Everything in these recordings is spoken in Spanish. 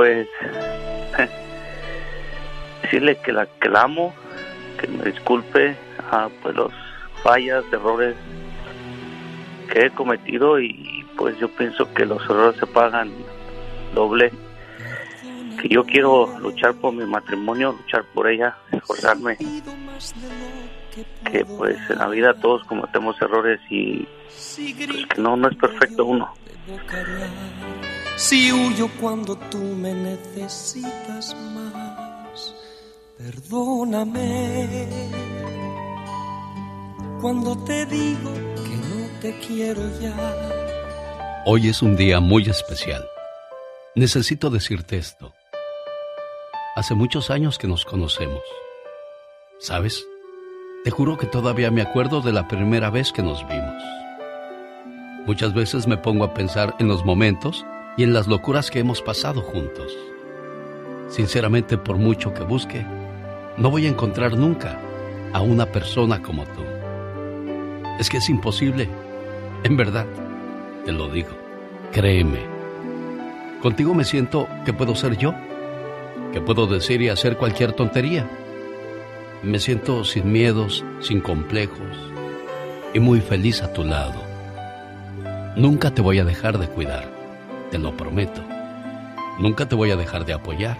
pues decirle que la que la amo, que me disculpe a pues los fallas, errores que he cometido y pues yo pienso que los errores se pagan doble. Que yo quiero luchar por mi matrimonio, luchar por ella, esforzarme. Que pues en la vida todos cometemos errores y pues, que no, no es perfecto uno. Si huyo cuando tú me necesitas más, perdóname. Cuando te digo que no te quiero ya. Hoy es un día muy especial. Necesito decirte esto. Hace muchos años que nos conocemos. ¿Sabes? Te juro que todavía me acuerdo de la primera vez que nos vimos. Muchas veces me pongo a pensar en los momentos y en las locuras que hemos pasado juntos. Sinceramente, por mucho que busque, no voy a encontrar nunca a una persona como tú. Es que es imposible. En verdad, te lo digo. Créeme. Contigo me siento que puedo ser yo, que puedo decir y hacer cualquier tontería. Me siento sin miedos, sin complejos y muy feliz a tu lado. Nunca te voy a dejar de cuidar, te lo prometo. Nunca te voy a dejar de apoyar.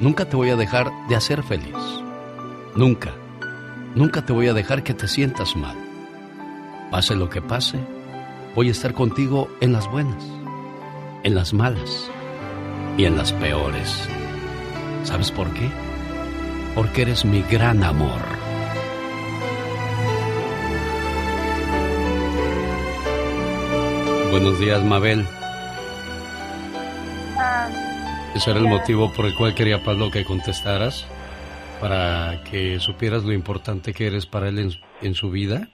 Nunca te voy a dejar de hacer feliz. Nunca, nunca te voy a dejar que te sientas mal. Pase lo que pase, voy a estar contigo en las buenas, en las malas y en las peores. ¿Sabes por qué? Porque eres mi gran amor. Buenos días, Mabel. Ese era el motivo por el cual quería Pablo que contestaras, para que supieras lo importante que eres para él en, en su vida.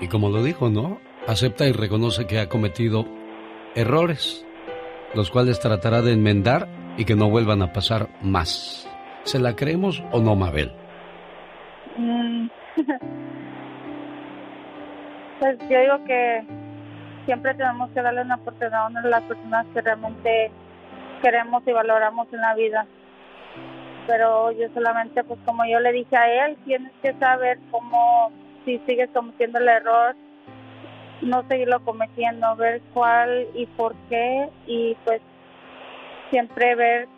Y como lo dijo, ¿no? Acepta y reconoce que ha cometido errores, los cuales tratará de enmendar y que no vuelvan a pasar más. ¿Se la creemos o no, Mabel? mm. pues yo digo que siempre tenemos que darle una oportunidad a una de las personas que realmente queremos y valoramos en la vida. Pero yo solamente, pues como yo le dije a él, tienes que saber cómo, si sigues cometiendo el error, no seguirlo cometiendo, ver cuál y por qué y pues siempre ver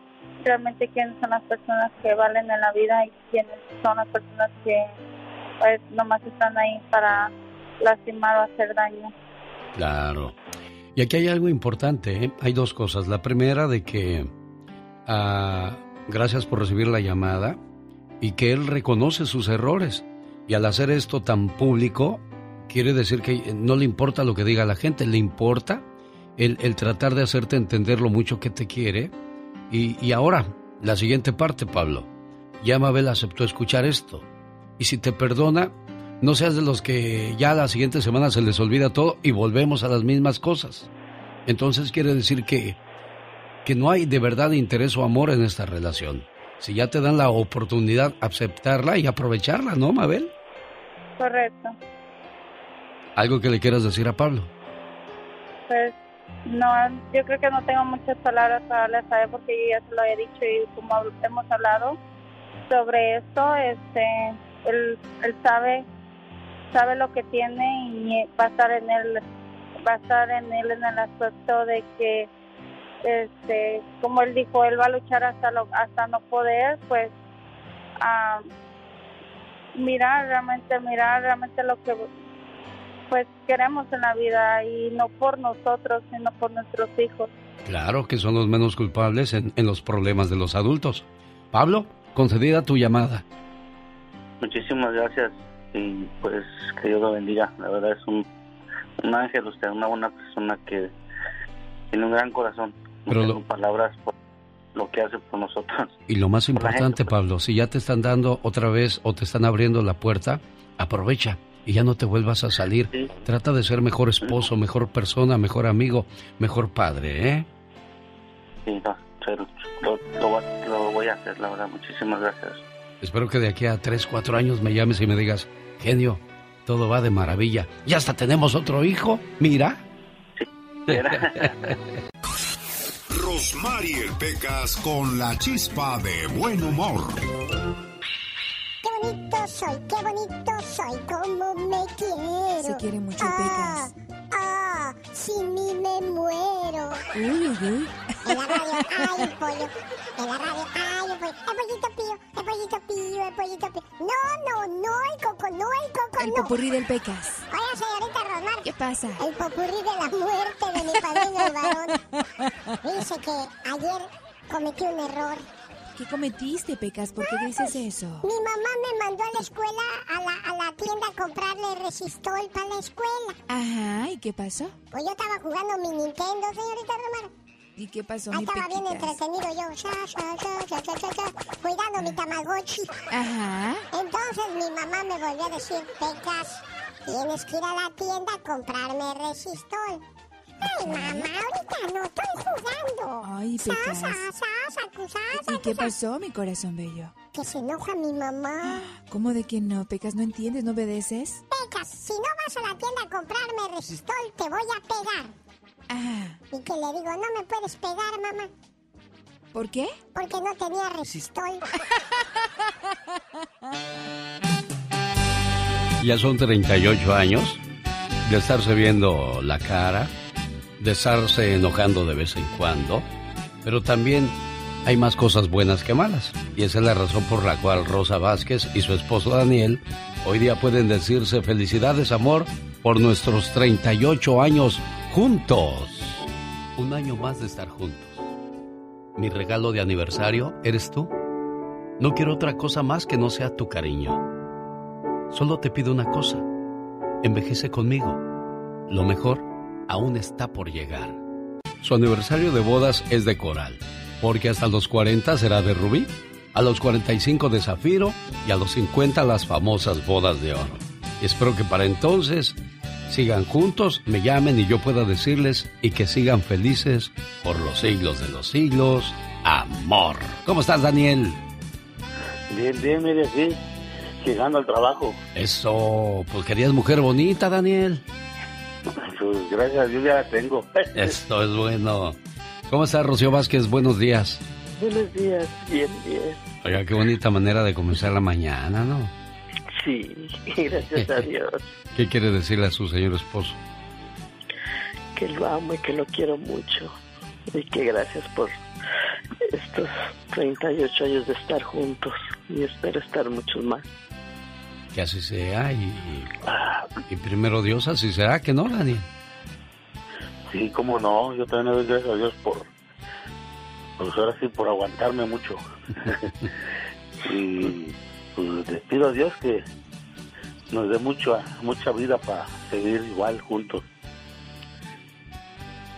realmente quiénes son las personas que valen en la vida y quiénes son las personas que pues nomás están ahí para lastimar o hacer daño. Claro. Y aquí hay algo importante, ¿eh? hay dos cosas. La primera de que ah, gracias por recibir la llamada y que él reconoce sus errores. Y al hacer esto tan público, quiere decir que no le importa lo que diga la gente, le importa el, el tratar de hacerte entender lo mucho que te quiere. Y, y ahora, la siguiente parte, Pablo. Ya Mabel aceptó escuchar esto. Y si te perdona, no seas de los que ya la siguiente semana se les olvida todo y volvemos a las mismas cosas. Entonces quiere decir que, que no hay de verdad interés o amor en esta relación. Si ya te dan la oportunidad, aceptarla y aprovecharla, ¿no, Mabel? Correcto. ¿Algo que le quieras decir a Pablo? Pues no, yo creo que no tengo muchas palabras para darle a porque yo ya se lo he dicho y como hemos hablado sobre esto, este, él, él sabe sabe lo que tiene y va a estar en él va a estar en él en el aspecto de que este como él dijo él va a luchar hasta lo hasta no poder pues a mirar realmente mirar realmente lo que pues queremos en la vida y no por nosotros sino por nuestros hijos Claro que son los menos culpables en, en los problemas de los adultos. Pablo, concedida tu llamada. Muchísimas gracias y pues que Dios lo bendiga. La verdad es un, un ángel, usted una buena persona que tiene un gran corazón. No Pero tengo lo- palabras por lo que hace por nosotros. Y lo más importante, gente, Pablo, si ya te están dando otra vez o te están abriendo la puerta, aprovecha y ya no te vuelvas a salir. Sí. Trata de ser mejor esposo, mejor persona, mejor amigo, mejor padre, ¿eh? Sí, no, lo, lo voy a hacer, la verdad. Muchísimas gracias. Espero que de aquí a 3, 4 años me llames y me digas, genio, todo va de maravilla. Y hasta tenemos otro hijo, mira. Mariel Pecas con la chispa de buen humor. Qué bonito soy, qué bonito soy, cómo me quiero. Se quiere mucho ah, Pecas. Ah, sin mí me muero. Uy, uy, En la radio, ay, el pollo. En la radio, ay, el pollo. El pollito pío, el pollito pío, el pollito pío. No, no, no, el coco, no, el coco, El no. popurrí del Pecas. Oiga, señorita Rosmar. ¿Qué pasa? El popurrí de la muerte de mi padrino el varón. Dice que ayer cometí un error. ¿Qué cometiste, Pecas? ¿Por qué dices eso? Mi mamá me mandó a la escuela, a la, a la tienda a comprarle resistol para la escuela. Ajá, ¿y qué pasó? Pues yo estaba jugando mi Nintendo, señorita Romar. ¿Y qué pasó, Ahí mi estaba bien entretenido yo, cuidando mi Tamagotchi. Ajá. Entonces mi mamá me volvió a decir, Pecas, tienes que ir a la tienda a comprarme resistol. Ay, mamá, ahorita no estoy jugando. Ay, Pecas. ¿Y qué pasó, mi corazón bello? Que se enoja mi mamá. ¿Cómo de que no, Pecas? ¿No entiendes? ¿No obedeces? Pecas, si no vas a la tienda a comprarme resistol, te voy a pegar. Ah, Y que le digo, no me puedes pegar, mamá, ¿por qué? porque no tenía resistol. Ya son 38 años de estarse viendo la cara, de estarse enojando de vez en cuando, pero también hay más cosas buenas que malas. Y esa es la razón por la cual Rosa Vázquez y su esposo Daniel hoy día pueden decirse felicidades amor por nuestros 38 años juntos. Un año más de estar juntos. Mi regalo de aniversario eres tú. No quiero otra cosa más que no sea tu cariño. Solo te pido una cosa. Envejece conmigo. Lo mejor aún está por llegar. Su aniversario de bodas es de coral, porque hasta los 40 será de rubí, a los 45 de zafiro y a los 50 las famosas bodas de oro. Espero que para entonces sigan juntos, me llamen y yo pueda decirles y que sigan felices por los siglos de los siglos. Amor. ¿Cómo estás, Daniel? Bien, bien, mire, sí. Llegando al trabajo. Eso, pues querías mujer bonita, Daniel. Pues gracias Dios ya la tengo. Esto es bueno. ¿Cómo está Rocío Vázquez? Buenos días. Buenos días, bien, bien. Oiga, qué bonita manera de comenzar la mañana, ¿no? Sí, gracias a Dios. ¿Qué quiere decirle a su señor esposo? Que lo amo y que lo quiero mucho. Y que gracias por estos 38 años de estar juntos. Y espero estar muchos más. Que así sea y, y primero Dios así será, que no, Daniel. Sí, cómo no. Yo también le doy gracias a Dios por, pues ahora sí, por aguantarme mucho. y pues les pido a Dios que nos dé mucha, mucha vida para seguir igual juntos.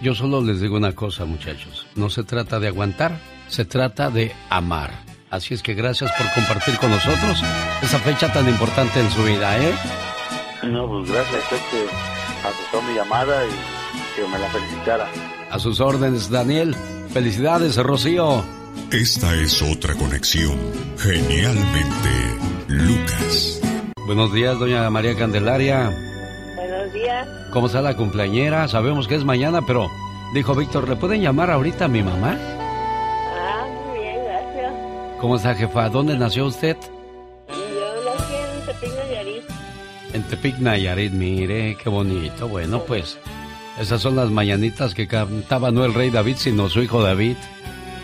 Yo solo les digo una cosa, muchachos. No se trata de aguantar, se trata de amar. Así es que gracias por compartir con nosotros esa fecha tan importante en su vida, ¿eh? No, pues gracias a usted que aceptó mi llamada y que me la felicitara. A sus órdenes, Daniel. Felicidades, Rocío. Esta es otra conexión. Genialmente, Lucas. Buenos días, doña María Candelaria. Buenos días. ¿Cómo está la cumpleañera? Sabemos que es mañana, pero dijo Víctor, ¿le pueden llamar ahorita a mi mamá? ¿Cómo está, jefa? ¿Dónde nació usted? Yo nací en Tepic Nayarit. En Tepic, Nayarit, mire, qué bonito. Bueno, pues, esas son las mañanitas que cantaba no el rey David, sino su hijo David.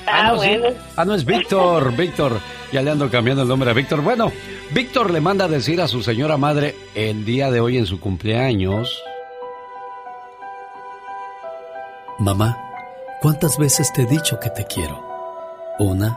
Ah, no, sí. bueno. Ah, no, es Víctor, Víctor. Ya le ando cambiando el nombre a Víctor. Bueno, Víctor le manda a decir a su señora madre el día de hoy en su cumpleaños. Mamá, ¿cuántas veces te he dicho que te quiero? Una,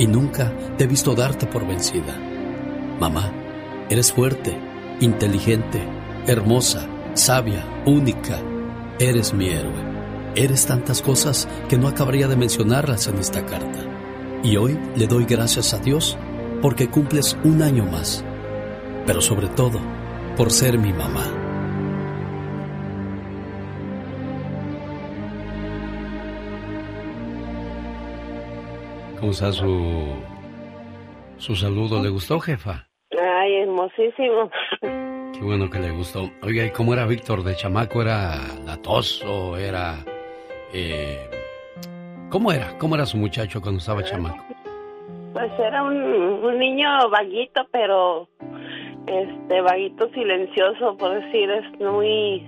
y nunca te he visto darte por vencida. Mamá, eres fuerte, inteligente, hermosa, sabia, única. Eres mi héroe. Eres tantas cosas que no acabaría de mencionarlas en esta carta. Y hoy le doy gracias a Dios porque cumples un año más. Pero sobre todo, por ser mi mamá. ¿Cómo está su, su saludo? ¿Le gustó, jefa? Ay, hermosísimo. Qué bueno que le gustó. Oiga, ¿y cómo era Víctor de chamaco? ¿Era latoso? ¿Era... Eh, ¿Cómo era? ¿Cómo era su muchacho cuando estaba chamaco? Pues era un, un niño vaguito, pero este vaguito silencioso, por decir, es muy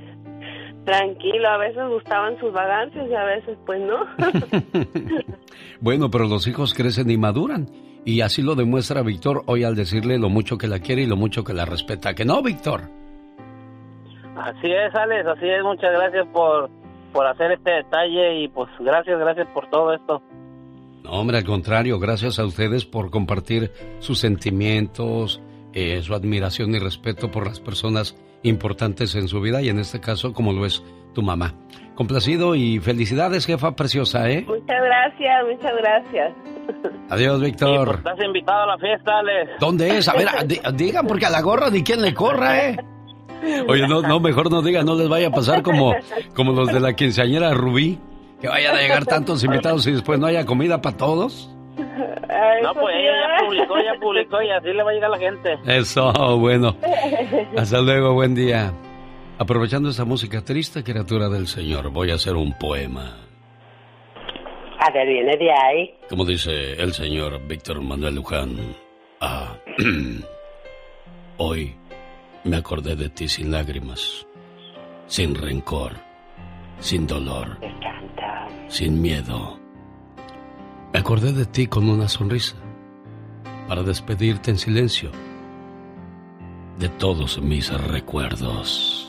tranquilo. A veces gustaban sus vagancias y a veces pues no. bueno, pero los hijos crecen y maduran. Y así lo demuestra Víctor hoy al decirle lo mucho que la quiere y lo mucho que la respeta. ¿Que no, Víctor? Así es, Alex, así es. Muchas gracias por, por hacer este detalle y pues gracias, gracias por todo esto. No, hombre, al contrario, gracias a ustedes por compartir sus sentimientos, eh, su admiración y respeto por las personas importantes en su vida y en este caso como lo es tu mamá. Complacido y felicidades, jefa preciosa, ¿eh? Muchas gracias, muchas gracias. Adiós, Víctor. Pues, estás invitado a la fiesta, Alex. ¿Dónde es? A ver, digan porque a la gorra ni quien le corra, ¿eh? Oye, no, no, mejor no digan, no les vaya a pasar como, como los de la quinceañera Rubí, que vayan a llegar tantos invitados y después no haya comida para todos. No, pues ella ya publicó, ya publicó y así le va a llegar a la gente. Eso, bueno. Hasta luego, buen día. Aprovechando esa música triste, criatura del Señor, voy a hacer un poema. A ver, viene de ahí. Como dice el señor Víctor Manuel Luján. Ah, hoy me acordé de ti sin lágrimas, sin rencor, sin dolor, sin miedo. Me acordé de ti con una sonrisa para despedirte en silencio de todos mis recuerdos.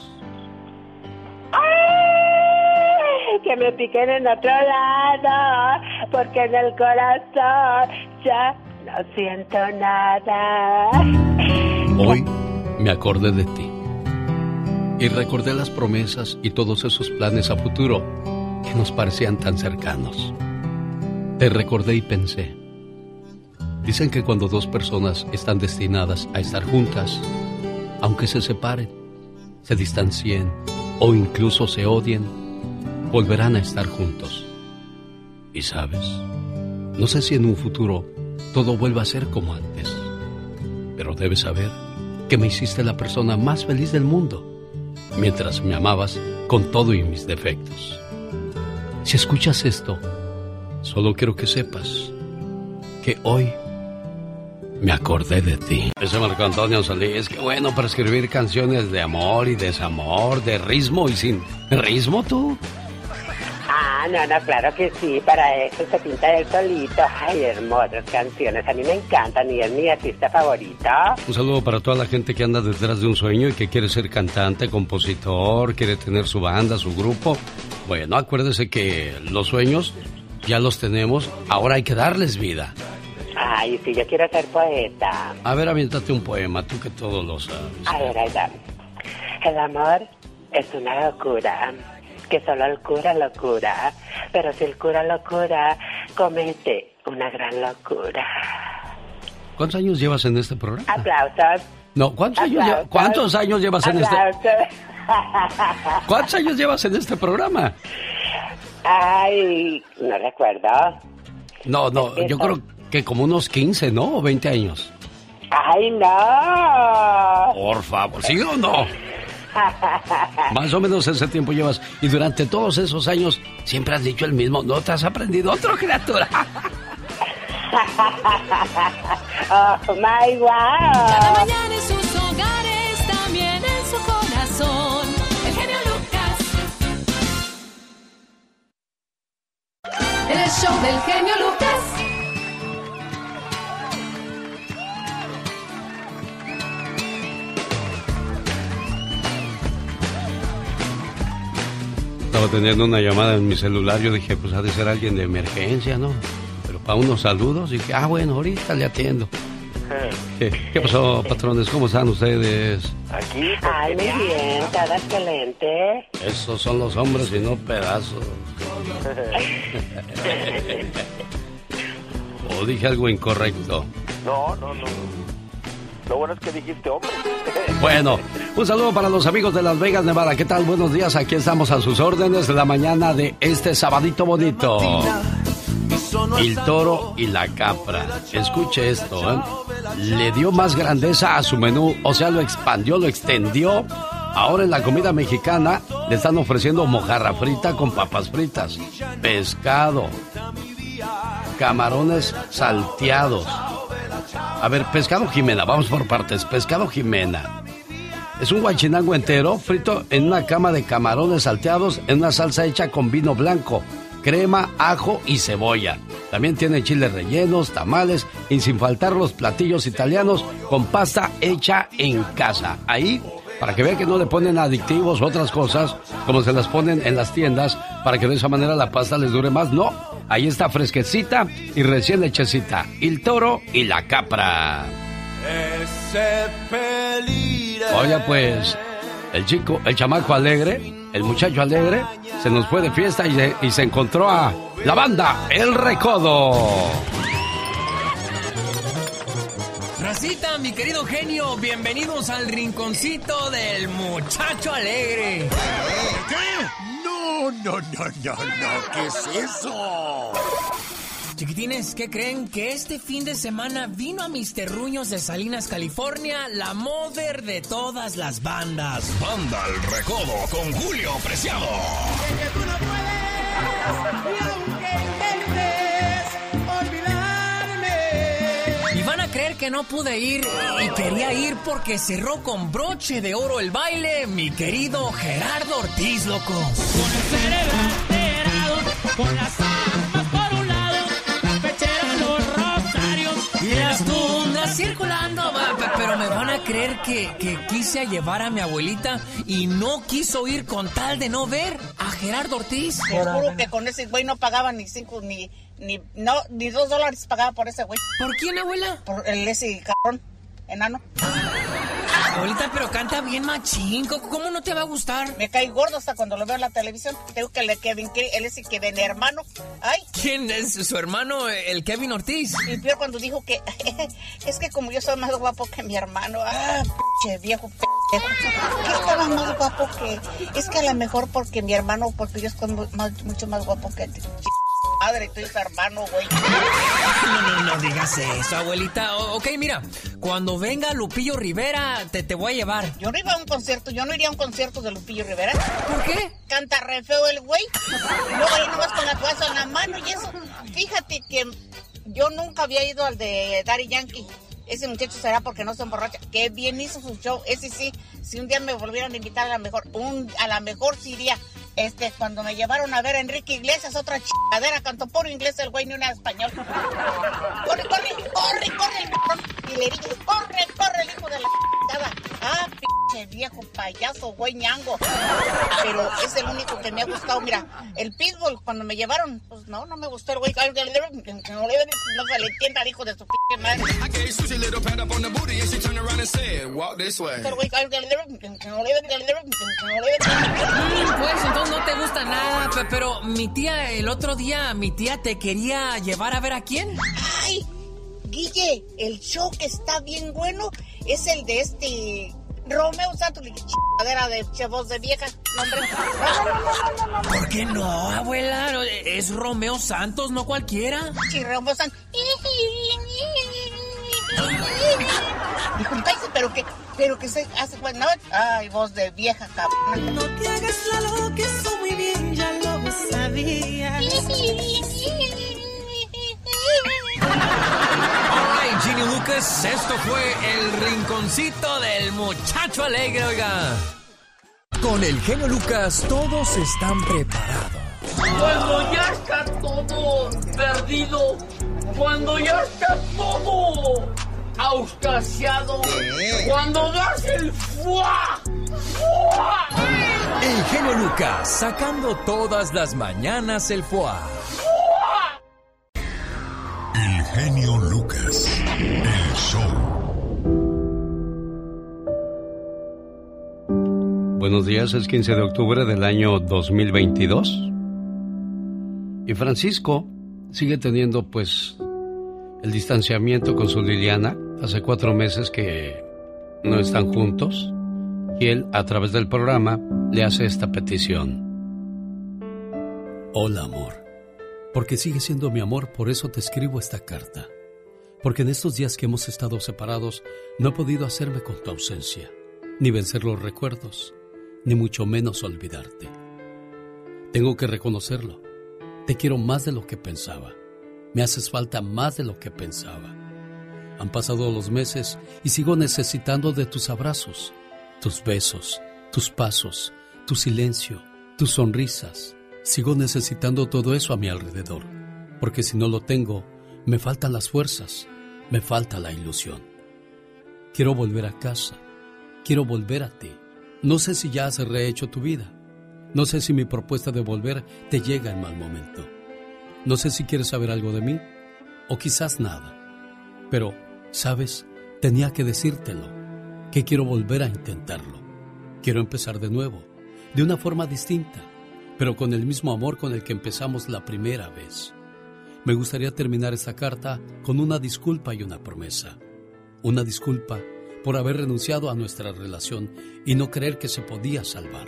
que me piquen en otro lado, porque en el corazón ya no siento nada. Hoy me acordé de ti y recordé las promesas y todos esos planes a futuro que nos parecían tan cercanos. Te recordé y pensé. Dicen que cuando dos personas están destinadas a estar juntas, aunque se separen, se distancien o incluso se odien, volverán a estar juntos. Y sabes, no sé si en un futuro todo vuelva a ser como antes, pero debes saber que me hiciste la persona más feliz del mundo, mientras me amabas con todo y mis defectos. Si escuchas esto, solo quiero que sepas que hoy me acordé de ti. Ese Marco Antonio Solís, qué bueno para escribir canciones de amor y desamor, de ritmo y sin ritmo tú. Ah, no, no, claro que sí, para eso se pinta el solito. Ay, hermosas canciones, a mí me encantan y es mi artista favorita. Un saludo para toda la gente que anda detrás de un sueño y que quiere ser cantante, compositor, quiere tener su banda, su grupo. Bueno, acuérdese que los sueños ya los tenemos, ahora hay que darles vida. Ay, sí, yo quiero ser poeta. A ver, aviéntate un poema, tú que todo lo sabes. A ver, ahí va. El amor es una locura que solo el cura lo cura, pero si el cura lo cura, comete una gran locura. ¿Cuántos años llevas en este programa? Aplausos. No, ¿cuántos, años, llevas, ¿cuántos años llevas en este ¿Cuántos años llevas en este programa? Ay, no recuerdo. No, no, yo creo que como unos 15, ¿no? O 20 años. Ay, no. Por favor, ¿sí o no? Más o menos ese tiempo llevas. Y durante todos esos años siempre has dicho el mismo. ¿No te has aprendido otra criatura? oh my wow. Cada mañana en del genio Lucas. Estaba teniendo una llamada en mi celular, yo dije, pues ha de ser alguien de emergencia, ¿no? Pero para unos saludos, y dije, ah, bueno, ahorita le atiendo. Eh, ¿Qué, pasó, patrones? ¿Cómo están ustedes? Aquí. Ay, muy bien, cada excelente. Esos son los hombres y no pedazos. ¿O dije algo incorrecto? No, no, no. Lo bueno es que dijiste hombre. Bueno, un saludo para los amigos de Las Vegas, Nevada. ¿Qué tal? Buenos días. Aquí estamos a sus órdenes de la mañana de este sabadito bonito. El toro y la capra. Escuche esto, ¿eh? Le dio más grandeza a su menú, o sea, lo expandió, lo extendió. Ahora en la comida mexicana le están ofreciendo mojarra frita con papas fritas, pescado, camarones salteados. A ver, pescado Jimena, vamos por partes. Pescado Jimena. Es un guachinango entero frito en una cama de camarones salteados en una salsa hecha con vino blanco, crema, ajo y cebolla. También tiene chiles rellenos, tamales y sin faltar los platillos italianos con pasta hecha en casa. Ahí, para que vean que no le ponen adictivos u otras cosas, como se las ponen en las tiendas, para que de esa manera la pasta les dure más. No, ahí está fresquecita y recién hechecita. El toro y la capra. Oiga, pues, el chico, el chamaco alegre, el muchacho alegre, se nos fue de fiesta y se, y se encontró a la banda El Recodo. Racita, mi querido genio, bienvenidos al rinconcito del muchacho alegre. ¿Qué? No, no, no, no, no. ¿Qué es eso? Chiquitines, ¿qué creen? Que este fin de semana vino a mis terruños de Salinas, California, la mover de todas las bandas. Banda El Recodo con Julio Preciado. Y no pude ir y quería ir porque cerró con broche de oro el baile mi querido Gerardo Ortiz, loco. Con el cerebro me van a creer que, que quise a llevar a mi abuelita y no quiso ir con tal de no ver a Gerardo Ortiz. Te juro que con ese güey no pagaba ni cinco, ni, ni, no, ni dos dólares pagaba por ese güey. ¿Por quién, abuela? Por el ese cabrón, enano. Abuelita, pero canta bien machín. ¿Cómo- ¿Cómo no te va a gustar? Me cae gordo hasta cuando lo veo en la televisión. Tengo que le que él es el que den hermano. Ay. ¿Quién es su hermano, el Kevin Ortiz? Y peor cuando dijo que es que como yo soy más guapo que mi hermano. Ah, pinche viejo pendejo. Que estaba más guapo que. Es que a lo mejor porque mi hermano, porque yo soy más- mucho más guapo que ti. Madre, tú eres hermano, güey. No, no, no digas eso, abuelita. O- ok, mira, cuando venga Lupillo Rivera, te, te voy a llevar. Yo no iba a un concierto, yo no iría a un concierto de Lupillo Rivera. ¿Por qué? Canta re feo el güey. Luego ahí nomás con la toalla en la mano y eso. Fíjate que yo nunca había ido al de Daddy Yankee. Ese muchacho será porque no se emborracha. Qué bien hizo su show. Ese sí, si un día me volvieran a invitar a la mejor, un, a la mejor sí iría. Este, cuando me llevaron a ver a Enrique Iglesias, otra chingadera, cantó puro inglés el güey, ni una español. Corre, corre, corre, corre el cabrón. Y le dije, corre, corre el hijo de la chingada. Ah, pinche viejo payaso, güey ñango. Pero es el único que me ha gustado. Mira, el pitbull, cuando me llevaron, pues no, no me gustó el güey. No se le entienda al hijo de su pinche madre. Pues entonces no te gusta nada, pe- pero mi tía, el otro día, mi tía te quería llevar a ver a quién. Ay, Guille, el show que está bien bueno es el de este Romeo Santos, chingadera de che, voz de vieja. No, hombre. No, no, no, no, no, no. ¿Por qué no, abuela? Es Romeo Santos, no cualquiera. Sí, Romeo Santos. Dijo, cállese, pero que, pero que se hace, pues, no. Ay, voz de vieja, cabrón. No te hagas la loca, eso muy bien ya lo sabías. Ay, Ginny Lucas, esto fue el rinconcito del muchacho alegre, oiga. Con el genio Lucas todos están preparados. Cuando ya está todo perdido, cuando ya está todo auscasiado, cuando das el fuá, fuá, El genio Lucas, sacando todas las mañanas el foie. El genio Lucas. El show. Buenos días, es 15 de octubre del año 2022. Y Francisco sigue teniendo pues el distanciamiento con su Liliana. Hace cuatro meses que no están juntos. Y él, a través del programa, le hace esta petición. Hola, amor. Porque sigue siendo mi amor, por eso te escribo esta carta. Porque en estos días que hemos estado separados, no he podido hacerme con tu ausencia, ni vencer los recuerdos, ni mucho menos olvidarte. Tengo que reconocerlo. Te quiero más de lo que pensaba. Me haces falta más de lo que pensaba. Han pasado los meses y sigo necesitando de tus abrazos, tus besos, tus pasos, tu silencio, tus sonrisas. Sigo necesitando todo eso a mi alrededor, porque si no lo tengo, me faltan las fuerzas, me falta la ilusión. Quiero volver a casa, quiero volver a ti. No sé si ya has rehecho tu vida. No sé si mi propuesta de volver te llega en mal momento. No sé si quieres saber algo de mí o quizás nada. Pero, ¿sabes? Tenía que decírtelo, que quiero volver a intentarlo. Quiero empezar de nuevo, de una forma distinta, pero con el mismo amor con el que empezamos la primera vez. Me gustaría terminar esta carta con una disculpa y una promesa. Una disculpa por haber renunciado a nuestra relación y no creer que se podía salvar.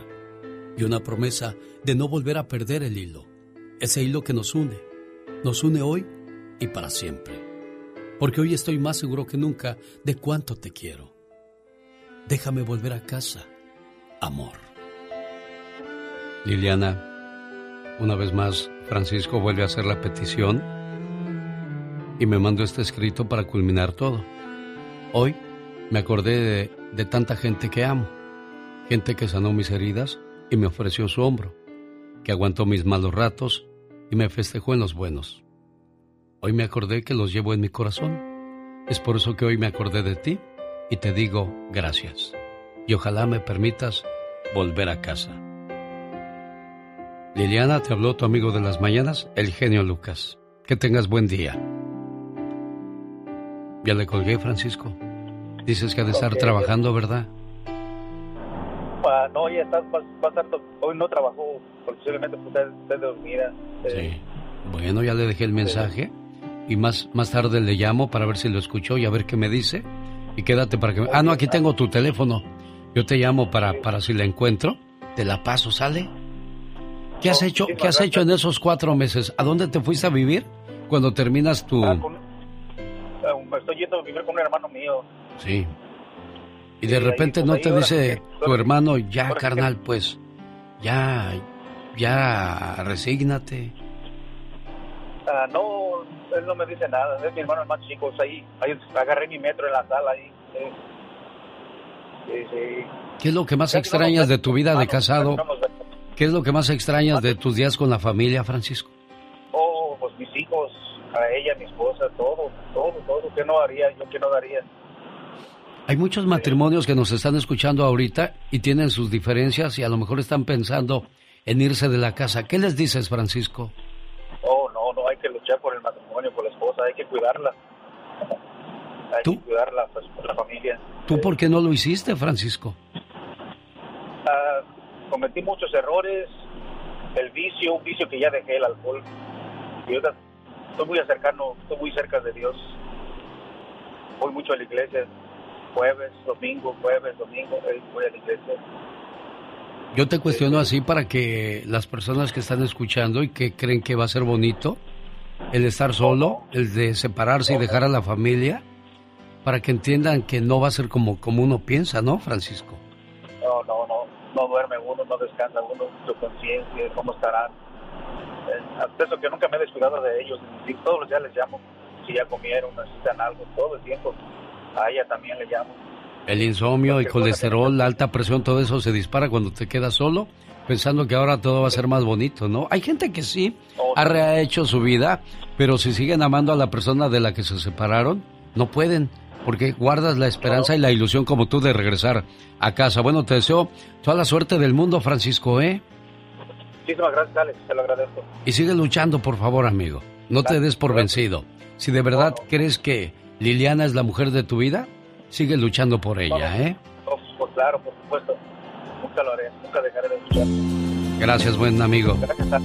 Y una promesa de no volver a perder el hilo, ese hilo que nos une, nos une hoy y para siempre. Porque hoy estoy más seguro que nunca de cuánto te quiero. Déjame volver a casa, amor. Liliana, una vez más, Francisco vuelve a hacer la petición y me mandó este escrito para culminar todo. Hoy me acordé de, de, tanta gente que amo, gente que sanó mis heridas y me ofreció su hombro, que aguantó mis malos ratos y me festejó en los buenos. Hoy me acordé que los llevo en mi corazón. Es por eso que hoy me acordé de ti y te digo gracias. Y ojalá me permitas volver a casa. Liliana, te habló tu amigo de las mañanas, el genio Lucas. Que tengas buen día. Ya le colgué, Francisco. Dices que ha de estar trabajando, ¿verdad? Ah, no, ya está pasando. Hoy no trabajó, posiblemente pues, esté, dormida. Sí. Bueno, ya le dejé el mensaje y más, más tarde le llamo para ver si lo escuchó y a ver qué me dice. Y quédate para que... Ah, no, aquí tengo tu teléfono. Yo te llamo para, para si la encuentro. Te la paso, ¿sale? ¿Qué has hecho, ¿qué has hecho en esos cuatro meses? ¿A dónde te fuiste a vivir cuando terminas tu... Ah, me estoy yendo a vivir con un hermano mío. Sí. Y de repente no te dice tu hermano, ya carnal, pues, ya, ya, resígnate. Ah, no, él no me dice nada. Es mi hermano el más chico. o sea, ahí, ahí agarré mi metro en la sala. Ahí, sí. Sí, sí. ¿Qué es lo que más extrañas de tu vida de casado? ¿Qué es lo que más extrañas de tus días con la familia, Francisco? Oh, pues mis hijos, a ella, mi esposa, todo, todo, todo. ¿Qué no haría? Yo qué no daría. Hay muchos matrimonios que nos están escuchando ahorita y tienen sus diferencias y a lo mejor están pensando en irse de la casa. ¿Qué les dices, Francisco? Oh, no, no, hay que luchar por el matrimonio, por la esposa, hay que cuidarla. Hay ¿Tú? que cuidarla, pues, por la familia. ¿Tú por qué no lo hiciste, Francisco? Ah, cometí muchos errores, el vicio, un vicio que ya dejé, el alcohol. Y ahorita estoy muy cercano, estoy muy cerca de Dios. Voy mucho a la iglesia, jueves, domingo, jueves, domingo, eh, voy a la iglesia. Yo te cuestiono así para que las personas que están escuchando y que creen que va a ser bonito el estar solo, el de separarse y dejar a la familia, para que entiendan que no va a ser como, como uno piensa, ¿no, Francisco? No, no, no, no duerme uno, no descansa uno, su conciencia, cómo estarán. Eh, eso que nunca me he descuidado de ellos, todos los días les llamo, si ya comieron, necesitan algo, todo el tiempo. A ella también le llamo. El insomnio, el colesterol, la alta presión, todo eso se dispara cuando te quedas solo, pensando que ahora todo va a ser más bonito, ¿no? Hay gente que sí ha rehecho su vida, pero si siguen amando a la persona de la que se separaron, no pueden. porque guardas la esperanza y la ilusión como tú de regresar a casa. Bueno, te deseo toda la suerte del mundo, Francisco, ¿eh? Muchísimas gracias, Alex, te lo agradezco. Y sigue luchando, por favor, amigo. No te des por vencido. Si de verdad crees que Liliana es la mujer de tu vida, sigue luchando por ella, ¿eh? Oh, pues claro, por supuesto. Nunca lo haré, nunca dejaré de luchar. Gracias, buen amigo. Gracias.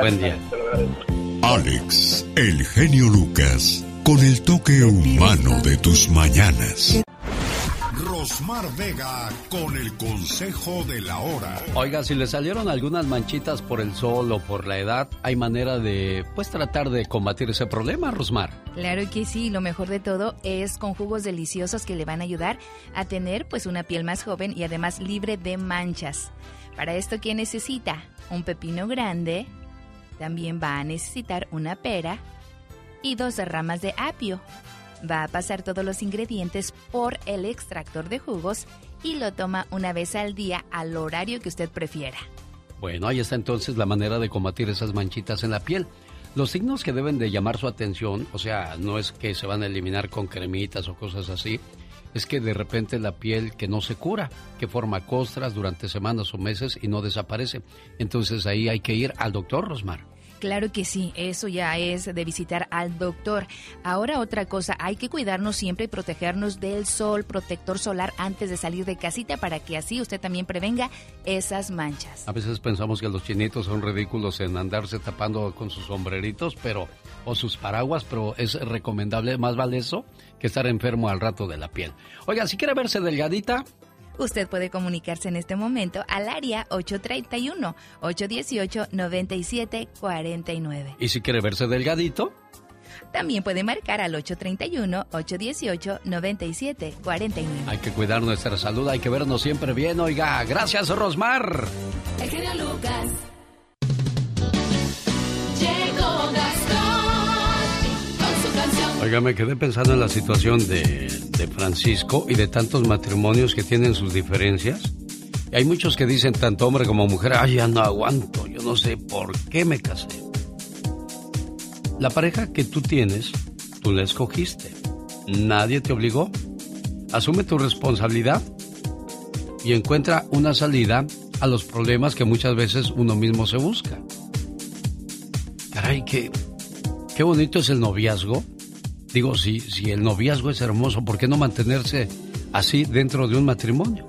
Buen día. Te lo agradezco. Alex, el genio Lucas, con el toque humano de tus mañanas. Rosmar Vega, con el consejo de la hora. Oiga, si le salieron algunas manchitas por el sol o por la edad, hay manera de, pues, tratar de combatir ese problema, Rosmar. Claro que sí, lo mejor de todo es con jugos deliciosos que le van a ayudar a tener pues una piel más joven y además libre de manchas. Para esto, ¿qué necesita? Un pepino grande, también va a necesitar una pera y dos ramas de apio. Va a pasar todos los ingredientes por el extractor de jugos y lo toma una vez al día al horario que usted prefiera. Bueno, ahí está entonces la manera de combatir esas manchitas en la piel. Los signos que deben de llamar su atención, o sea, no es que se van a eliminar con cremitas o cosas así, es que de repente la piel que no se cura, que forma costras durante semanas o meses y no desaparece. Entonces ahí hay que ir al doctor Rosmar. Claro que sí, eso ya es de visitar al doctor. Ahora otra cosa, hay que cuidarnos siempre y protegernos del sol, protector solar antes de salir de casita para que así usted también prevenga esas manchas. A veces pensamos que los chinitos son ridículos en andarse tapando con sus sombreritos, pero o sus paraguas, pero es recomendable, más vale eso que estar enfermo al rato de la piel. Oiga, si quiere verse delgadita, Usted puede comunicarse en este momento al área 831-818-9749. y si quiere verse delgadito, También puede marcar al 831-818-9749. hay que cuidar nuestra salud, hay que vernos siempre bien. Oiga, gracias Rosmar. El genio Lucas. Oiga, me quedé pensando en la situación de, de Francisco y de tantos matrimonios que tienen sus diferencias. Y hay muchos que dicen, tanto hombre como mujer, ay, ya no aguanto, yo no sé por qué me casé. La pareja que tú tienes, tú la escogiste. Nadie te obligó. Asume tu responsabilidad y encuentra una salida a los problemas que muchas veces uno mismo se busca. Caray, qué, qué bonito es el noviazgo. Digo, si, si el noviazgo es hermoso, ¿por qué no mantenerse así dentro de un matrimonio?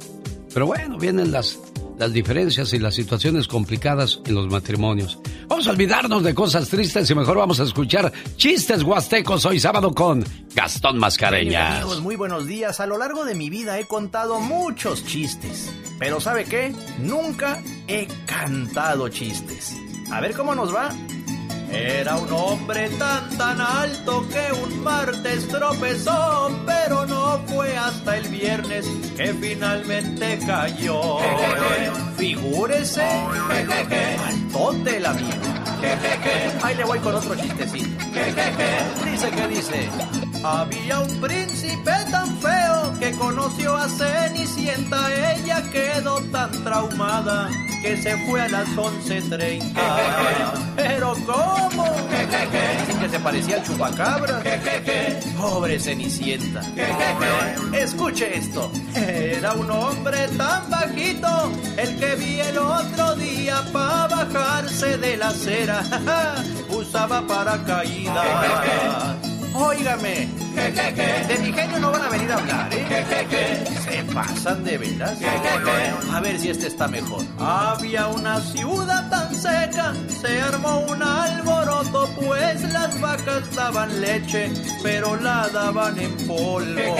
Pero bueno, vienen las, las diferencias y las situaciones complicadas en los matrimonios. Vamos a olvidarnos de cosas tristes y mejor vamos a escuchar chistes huastecos hoy sábado con Gastón Mascareñas. Amigos, muy buenos días. A lo largo de mi vida he contado muchos chistes. Pero ¿sabe qué? Nunca he cantado chistes. A ver cómo nos va. Era un hombre tan tan alto que un martes tropezó, pero no fue hasta el viernes que finalmente cayó. Figúrese, altote el amigo. Ahí le voy con otro chistecito. Dice que dice, había un príncipe tan feo que conoció a Cenicienta, ella quedó tan traumada que se fue a las 11.30. Pero ¿cómo? Dicen que se parecía al chupacabra. Pobre Cenicienta. Escuche esto. Era un hombre tan bajito el que vi el otro día para bajarse de la acera. Usaba paracaídas. Óigame, de mi genio no van a venir a hablar, ¿eh? Se pasan de veras. A ver si este está mejor. Había una ciudad tan seca, se armó un alboroto, pues las vacas daban leche, pero la daban en polvo.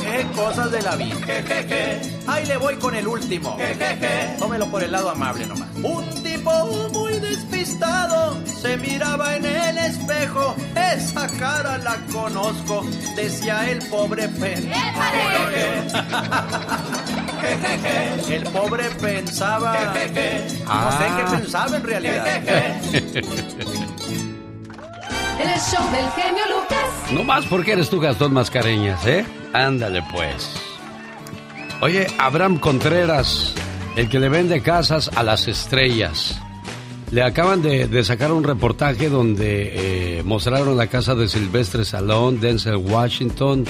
Qué cosas de la vida. Ahí le voy con el último. Tómelo por el lado amable nomás. Un tipo despistado se miraba en el espejo. Esa cara la conozco, decía el pobre pen. El pobre pensaba. No sé qué pensaba en realidad. El show del genio Lucas. No más porque eres tú Gastón Mascareñas, ¿eh? Ándale pues. Oye, Abraham Contreras, el que le vende casas a las estrellas. Le acaban de, de sacar un reportaje donde eh, mostraron la casa de Silvestre Salón, Denzel Washington.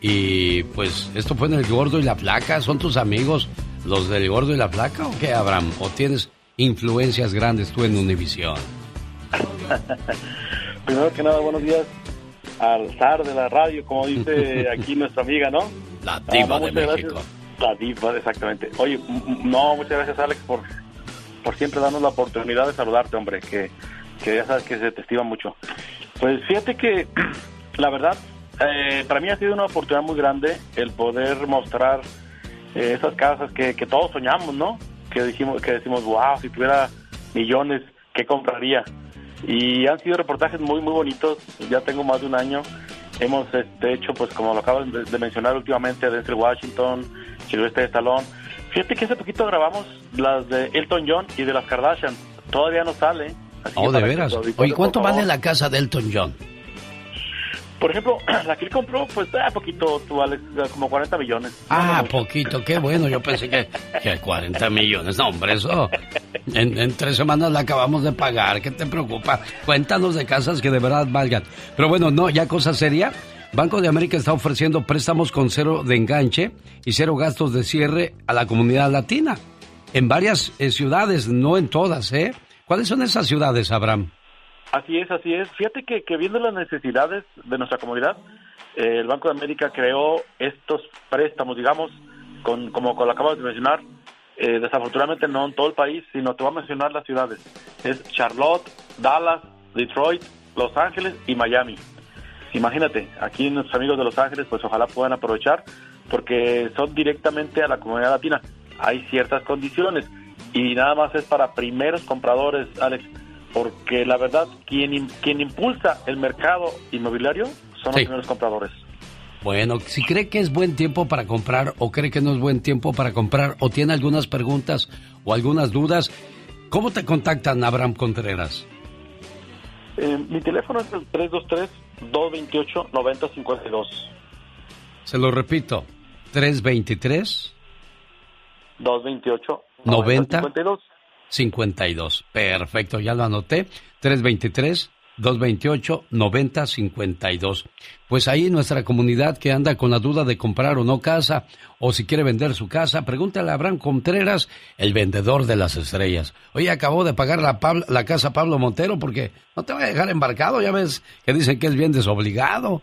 Y pues esto fue en El Gordo y la Flaca. ¿Son tus amigos los del Gordo y la Flaca o qué, Abraham? ¿O tienes influencias grandes tú en Univisión? Primero que nada, buenos días al zar de la radio, como dice aquí nuestra amiga, ¿no? La Ah, diva no, de México. gracias. La diva, exactamente. Oye, no, muchas gracias, Alex, por, por siempre darnos la oportunidad de saludarte, hombre, que, que ya sabes que se te estima mucho. Pues fíjate que, la verdad, eh, para mí ha sido una oportunidad muy grande el poder mostrar eh, esas casas que, todos soñamos, ¿no? Que dijimos, que decimos, wow, si tuviera millones, ¿qué compraría? Y han sido reportajes muy, muy bonitos. Ya tengo más de un año. Hemos este, hecho, pues como lo acabas de, de mencionar últimamente, Denzel Washington, Silvestre Stallone. Fíjate que hace poquito grabamos las de Elton John y de las Kardashian. Todavía no sale. así Oh, de veras. Oye, ¿cuánto vale la casa de Elton John? Por ejemplo, la que él compró, pues da poquito, tú, Alex, como 40 millones. Ah, poquito, qué bueno. Yo pensé que, que 40 millones. No, hombre, eso. En, en tres semanas la acabamos de pagar. ¿Qué te preocupa? Cuéntanos de casas que de verdad valgan. Pero bueno, no, ya cosa seria. Banco de América está ofreciendo préstamos con cero de enganche y cero gastos de cierre a la comunidad latina. En varias eh, ciudades, no en todas, ¿eh? ¿Cuáles son esas ciudades, Abraham? Así es, así es. Fíjate que, viendo las necesidades de nuestra comunidad, eh, el Banco de América creó estos préstamos, digamos, con, como lo acabas de mencionar, eh, desafortunadamente no en todo el país, sino te voy a mencionar las ciudades. Es Charlotte, Dallas, Detroit, Los Ángeles y Miami. Imagínate, aquí nuestros amigos de Los Ángeles, pues ojalá puedan aprovechar, porque son directamente a la comunidad latina. Hay ciertas condiciones y nada más es para primeros compradores, Alex, porque la verdad, quien, quien impulsa el mercado inmobiliario son los Sí. primeros compradores. Bueno, si cree que es buen tiempo para comprar o cree que no es buen tiempo para comprar o tiene algunas preguntas o algunas dudas, ¿cómo te contactan, Abraham Contreras? Eh, mi teléfono es el 323-228-9052. Se lo repito, 323 228 90 52. 52. Perfecto, ya lo anoté. 323 228 90 52. Pues ahí nuestra comunidad que anda con la duda de comprar o no casa, o si quiere vender su casa, pregúntale a Abraham Contreras, el vendedor de las estrellas. Oye, acabó de pagar la, Pablo- la casa Pablo Montero porque no te va a dejar embarcado, ya ves que dicen que es bien desobligado.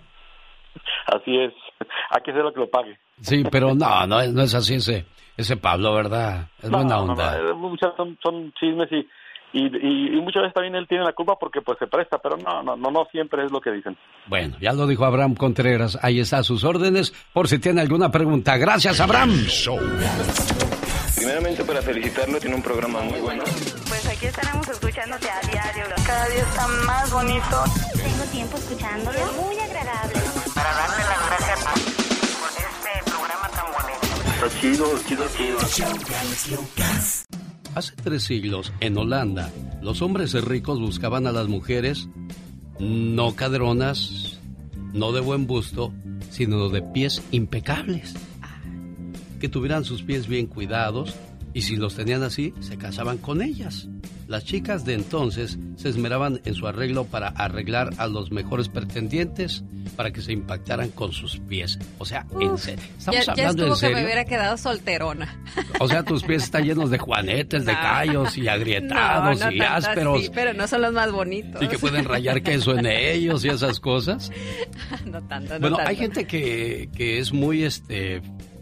Así es. Hay que hacer lo que lo pague. Sí, pero no, no, es- no es así ese, ese Pablo, ¿verdad? Es No, buena no, no, onda. eh, son chismes y, y, y- y muchas veces también él tiene la culpa porque pues se presta, pero no, no, no, no siempre es lo que dicen. Bueno, ya lo dijo Abraham Contreras. Ahí está a sus órdenes por si tiene alguna pregunta. Gracias, Abraham. Primeramente para felicitarlo, tiene un programa muy bueno. Pues aquí estaremos escuchándote a diario. Cada día está más bonito. Tengo tiempo escuchándolo. Muy agradable. Para darte las gracias por este programa tan bonito. Está chido, chido, chido. Hace tres siglos, en Holanda, los hombres ricos buscaban a las mujeres no caderonas, no de buen busto, sino de pies impecables. Que tuvieran sus pies bien cuidados y si los tenían así, se casaban con ellas. Las chicas de entonces se esmeraban en su arreglo para arreglar a los mejores pretendientes para que se impactaran con sus pies. O sea, en serio. Estamos ya, ya hablando en que me serio. hubiera quedado solterona. O sea, tus pies están llenos de juanetes, de No. callos y agrietados no, no y ásperos. así, pero no son los más bonitos. Y que pueden rayar queso en ellos y esas cosas. no tanto, no bueno, tanto. hay gente que, que es muy este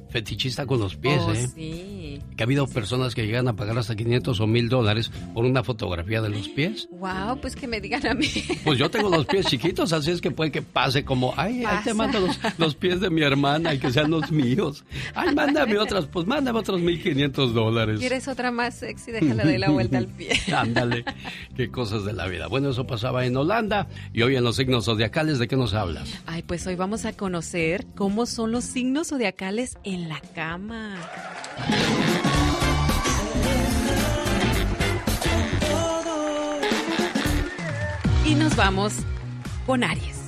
fetichista con los pies, Oh, ¿eh? sí. Que ha habido personas que llegan a pagar hasta 500 o 1000 dólares por una fotografía de los pies. Wow, pues que me digan a mí. Pues yo tengo los pies chiquitos, así es que puede que pase como, ay, ahí te Pasa. mando los, los pies de mi hermana y que sean los míos. Ay, mándame otras, pues mándame otros 1500 dólares. ¿Quieres otra más sexy? Déjale doy la vuelta al pie. Ándale, qué cosas de la vida. Bueno, eso pasaba en Holanda y hoy en los signos zodiacales, ¿de qué nos hablas? Ay, pues hoy vamos a conocer cómo son los signos zodiacales en la cama. Y nos vamos con Aries.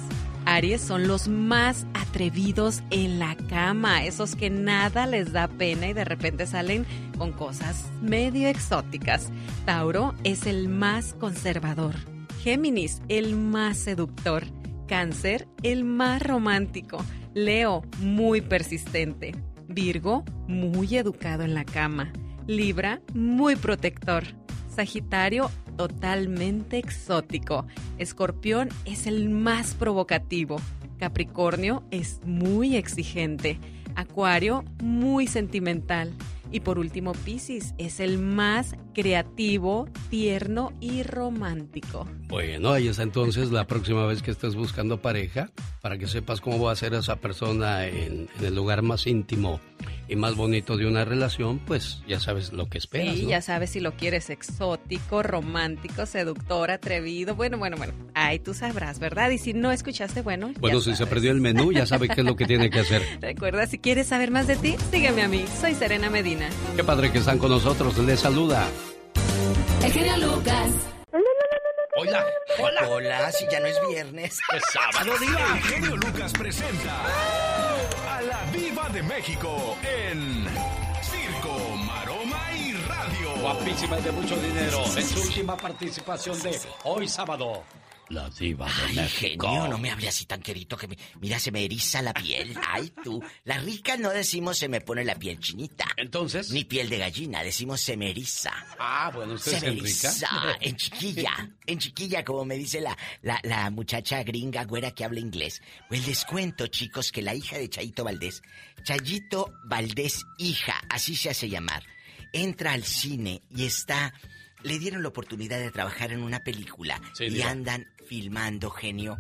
Aries son los más atrevidos en la cama, esos que nada les da pena y de repente salen con cosas medio exóticas. Tauro es el más conservador. Géminis, el más seductor. Cáncer, el más romántico. Leo, muy persistente. Virgo, muy educado en la cama. Libra, muy protector. Sagitario, totalmente exótico. Escorpión es el más provocativo. Capricornio es muy exigente. Acuario, muy sentimental. Y por último, Piscis es el más creativo, tierno y romántico. Bueno, ahí está entonces la próxima vez que estés buscando pareja, para que sepas cómo va a ser esa persona en, en el lugar más íntimo y más bonito de una relación, pues ya sabes lo que esperas. Sí, ¿no? ya sabes si lo quieres exótico, romántico, seductor, atrevido. Bueno, bueno, bueno. Ahí tú sabrás, ¿verdad? Y si no escuchaste, bueno. Bueno, ya si se perdió el menú, ya sabe qué es lo que tiene que hacer. Recuerda, si quieres saber más de ti, sígueme a mí. Soy Serena Medina. Qué padre que están con nosotros. Les saluda. El genio Lucas. Hola, hola. Hola, si ya no es viernes. Es sábado, diva. El genio Lucas presenta a la Viva de México en Circo, Maroma y Radio. Guapísima y de mucho dinero. En su última participación de hoy sábado. La diva de Ay, México. genio, no me hable así tan querido que me... Mira, se me eriza la piel. Ay, tú. La rica no decimos se me pone la piel chinita. Entonces. Ni piel de gallina, decimos se me eriza. Ah, bueno, usted Se es me eriza. En chiquilla. En chiquilla, como me dice la, la, la muchacha gringa güera que habla inglés. Pues les cuento, chicos, que la hija de Chayito Valdés, Chayito Valdés hija, así se hace llamar, entra al cine y está... Le dieron la oportunidad de trabajar en una película Sí, y diva. andan filmando, genio.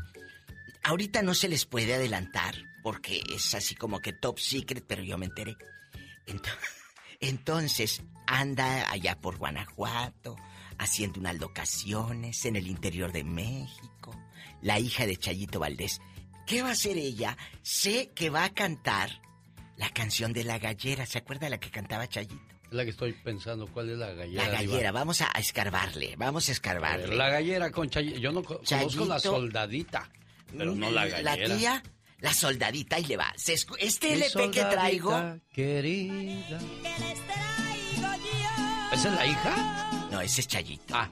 Ahorita no se les puede adelantar porque es así como que top secret, pero yo me enteré. Ento- Entonces, anda allá por Guanajuato, haciendo unas locaciones en el interior de México. La hija de Chayito Valdés. ¿Qué va a hacer ella? Sé que va a cantar la canción de la gallera. ¿Se acuerda la que cantaba Chayito? Es la que estoy pensando. ¿Cuál es la gallera? La gallera. Vamos a escarbarle. Vamos a A escarbarle. ver, La gallera con Chay... Yo no co- conozco la Chayito. soldadita, pero no la gallera. La tía, la soldadita, y le va. Se escu- este Mi LP que traigo. Querida. ¿Esa es la hija? No, ese es Chayito. Ah.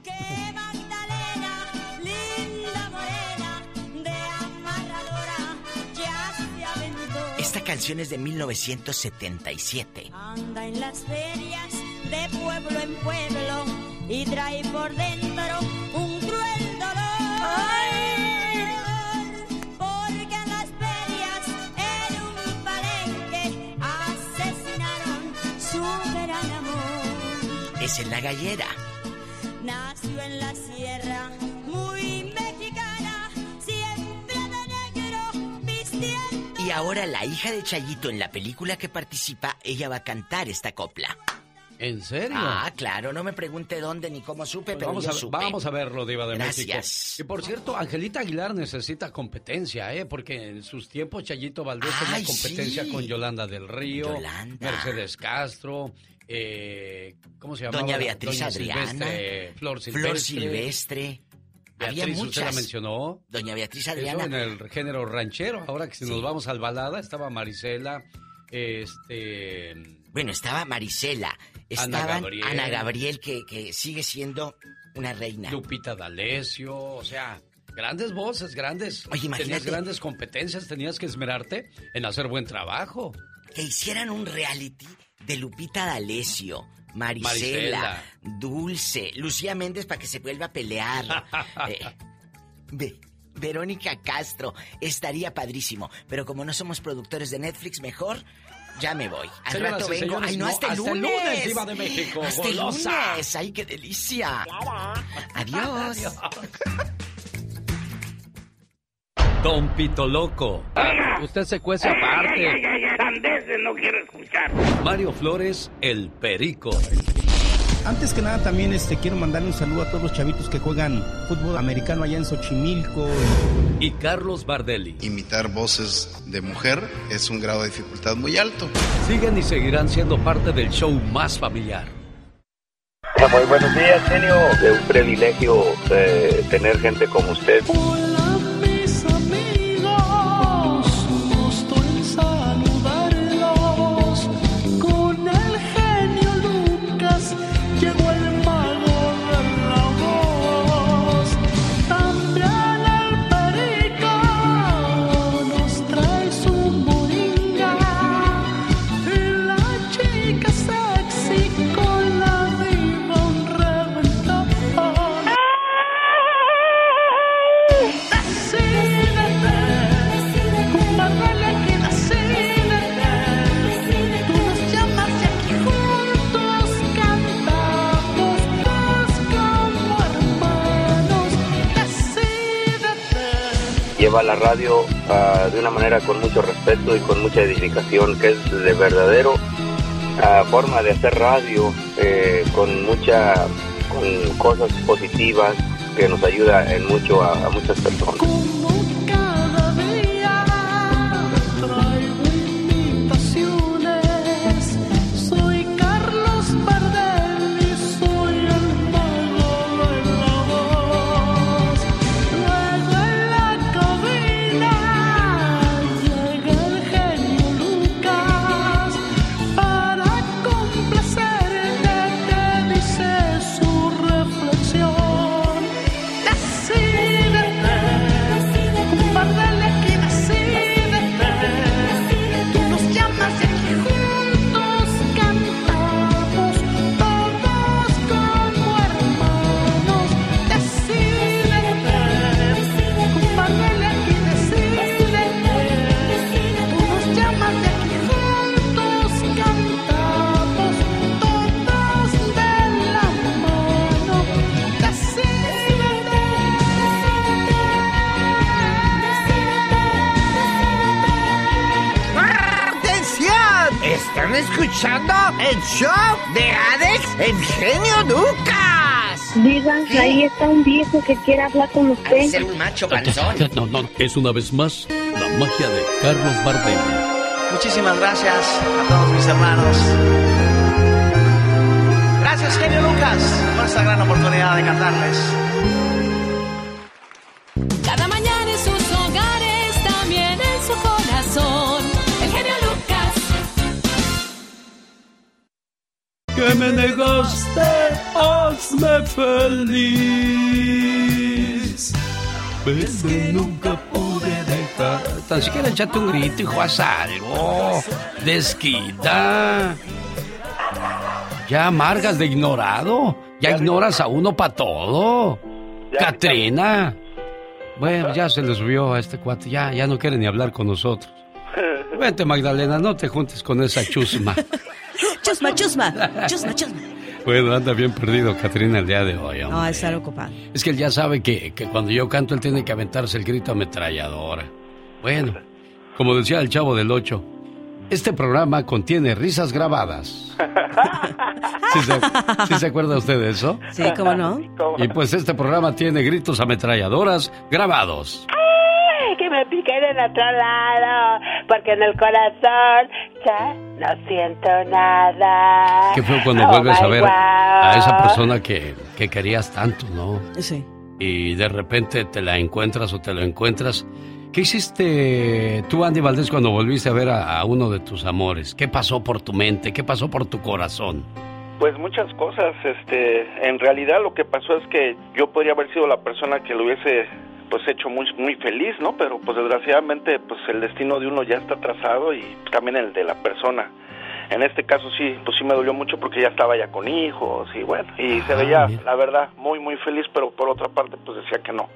Canción es de 1977. Anda en las ferias de pueblo en pueblo y trae por dentro un cruel dolor. Porque en las ferias, en un palenque, asesinaron su gran amor. Es la gallera. Nació en la sierra, Y ahora la hija de Chayito en la película que participa, ella va a cantar esta copla. ¿En serio? Ah, claro, no me pregunte dónde ni cómo supe, Pues pero vamos, yo a, supe. vamos a verlo, Diva de Gracias. México. Y por cierto, Angelita Aguilar necesita competencia, ¿eh? Porque en sus tiempos Chayito Valdés tenía competencia sí. con Yolanda del Río, Yolanda. Mercedes Castro, eh, ¿cómo se llamaba? Doña Beatriz Doña Adriana. Silvestre, Flor Silvestre. Flor Silvestre. Había Beatriz, ¿usted la muchas. mencionó? Doña Beatriz Eso Adriana. en el género ranchero. Ahora que si nos vamos al balada, estaba Marisela, este... Bueno, estaba Marisela. Ana Estaban Gabriel. Ana Gabriel, que, que sigue siendo una reina. Lupita D'Alessio, o sea, grandes voces, grandes. Oye, Tenías imagínate. grandes competencias, tenías que esmerarte en hacer buen trabajo. Que hicieran un reality de Lupita D'Alessio, Marisela, Marisela. Dulce, Lucía Méndez para que se vuelva a pelear. Eh, Ve- Verónica Castro, estaría padrísimo. Pero como no somos productores de Netflix, mejor ya me voy. Al Señoras rato vengo. señores, Ay, no, hasta el hasta el lunes. lunes, Diva de México, Hasta el lunes. Ay, qué delicia. Adiós. Don Pito Loco. Usted se cuece aparte. no quiero escuchar. Mario Flores, el Perico. Antes que nada también este quiero mandarle un saludo a todos los chavitos que juegan fútbol americano allá en Xochimilco. Y Carlos Bardelli. Imitar voces de mujer es un grado de dificultad muy alto. Siguen y seguirán siendo parte del show más familiar. Muy buenos días, genio. Es un privilegio eh, tener gente como usted. Lleva la radio ah, de una manera con mucho respeto y con mucha edificación, que es de verdadero ah, forma de hacer radio, eh, con mucha, cosas positivas que nos ayuda en mucho a muchas personas. Está un viejo que quiere hablar con usted. ser un macho No, no, es una vez más la magia de Carlos Bardem. Muchísimas gracias a todos mis hermanos. Gracias, genio Lucas, por esta gran oportunidad de cantarles. Feliz. Ves que nunca pude dejar. Tan siquiera échate un grito, hijo, haz algo. Desquita. Ya amargas de ignorado. Ya ignoras a uno para todo. Catrina. Bueno, ya se le subió a este cuate. Ya, ya no quiere ni hablar con nosotros. Vente, Magdalena, no te juntes con esa chusma. Chusma, chusma, chusma, chusma. Bueno, anda bien perdido, Catrina, el día de hoy. hombre. No, estar ocupado. Es que él ya sabe que, que cuando yo canto, él tiene que aventarse el grito ametralladora. Bueno, como decía el chavo del 8, este programa contiene risas grabadas. ¿Sí se, sí se acuerda usted de eso? Sí, ¿cómo no? Y pues este programa tiene gritos ametralladoras grabados. Me piquen en otro lado, porque en el corazón ya no siento nada. Qué fue cuando Oh, vuelves a ver God. a esa persona que, que querías tanto, ¿no? Sí. y de repente te la encuentras o te lo encuentras. ¿Qué hiciste tú, Andy Valdés, cuando volviste a ver a, a uno de tus amores? ¿Qué pasó por tu mente? ¿Qué pasó por tu corazón? Pues muchas cosas, este, en realidad lo que pasó es que yo podría haber sido la persona que lo hubiese pues hecho muy muy feliz, ¿no? Pero pues desgraciadamente pues el destino de uno ya está trazado y también el de la persona. En este caso sí, pues sí me dolió mucho porque ya estaba ya con hijos y bueno, y se veía la verdad muy muy feliz, pero por otra parte pues decía que no,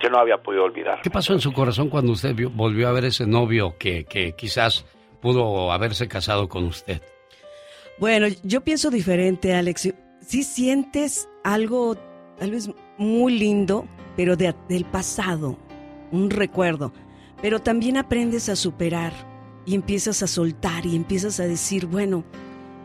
que no había podido olvidar. ¿Qué pasó en su corazón cuando usted vio- volvió a ver ese novio que, que quizás pudo haberse casado con usted? Bueno, yo pienso diferente, Alex. Sí sientes algo, tal vez muy lindo, pero de- del pasado, un recuerdo. Pero también aprendes a superar y empiezas a soltar y empiezas a decir, bueno,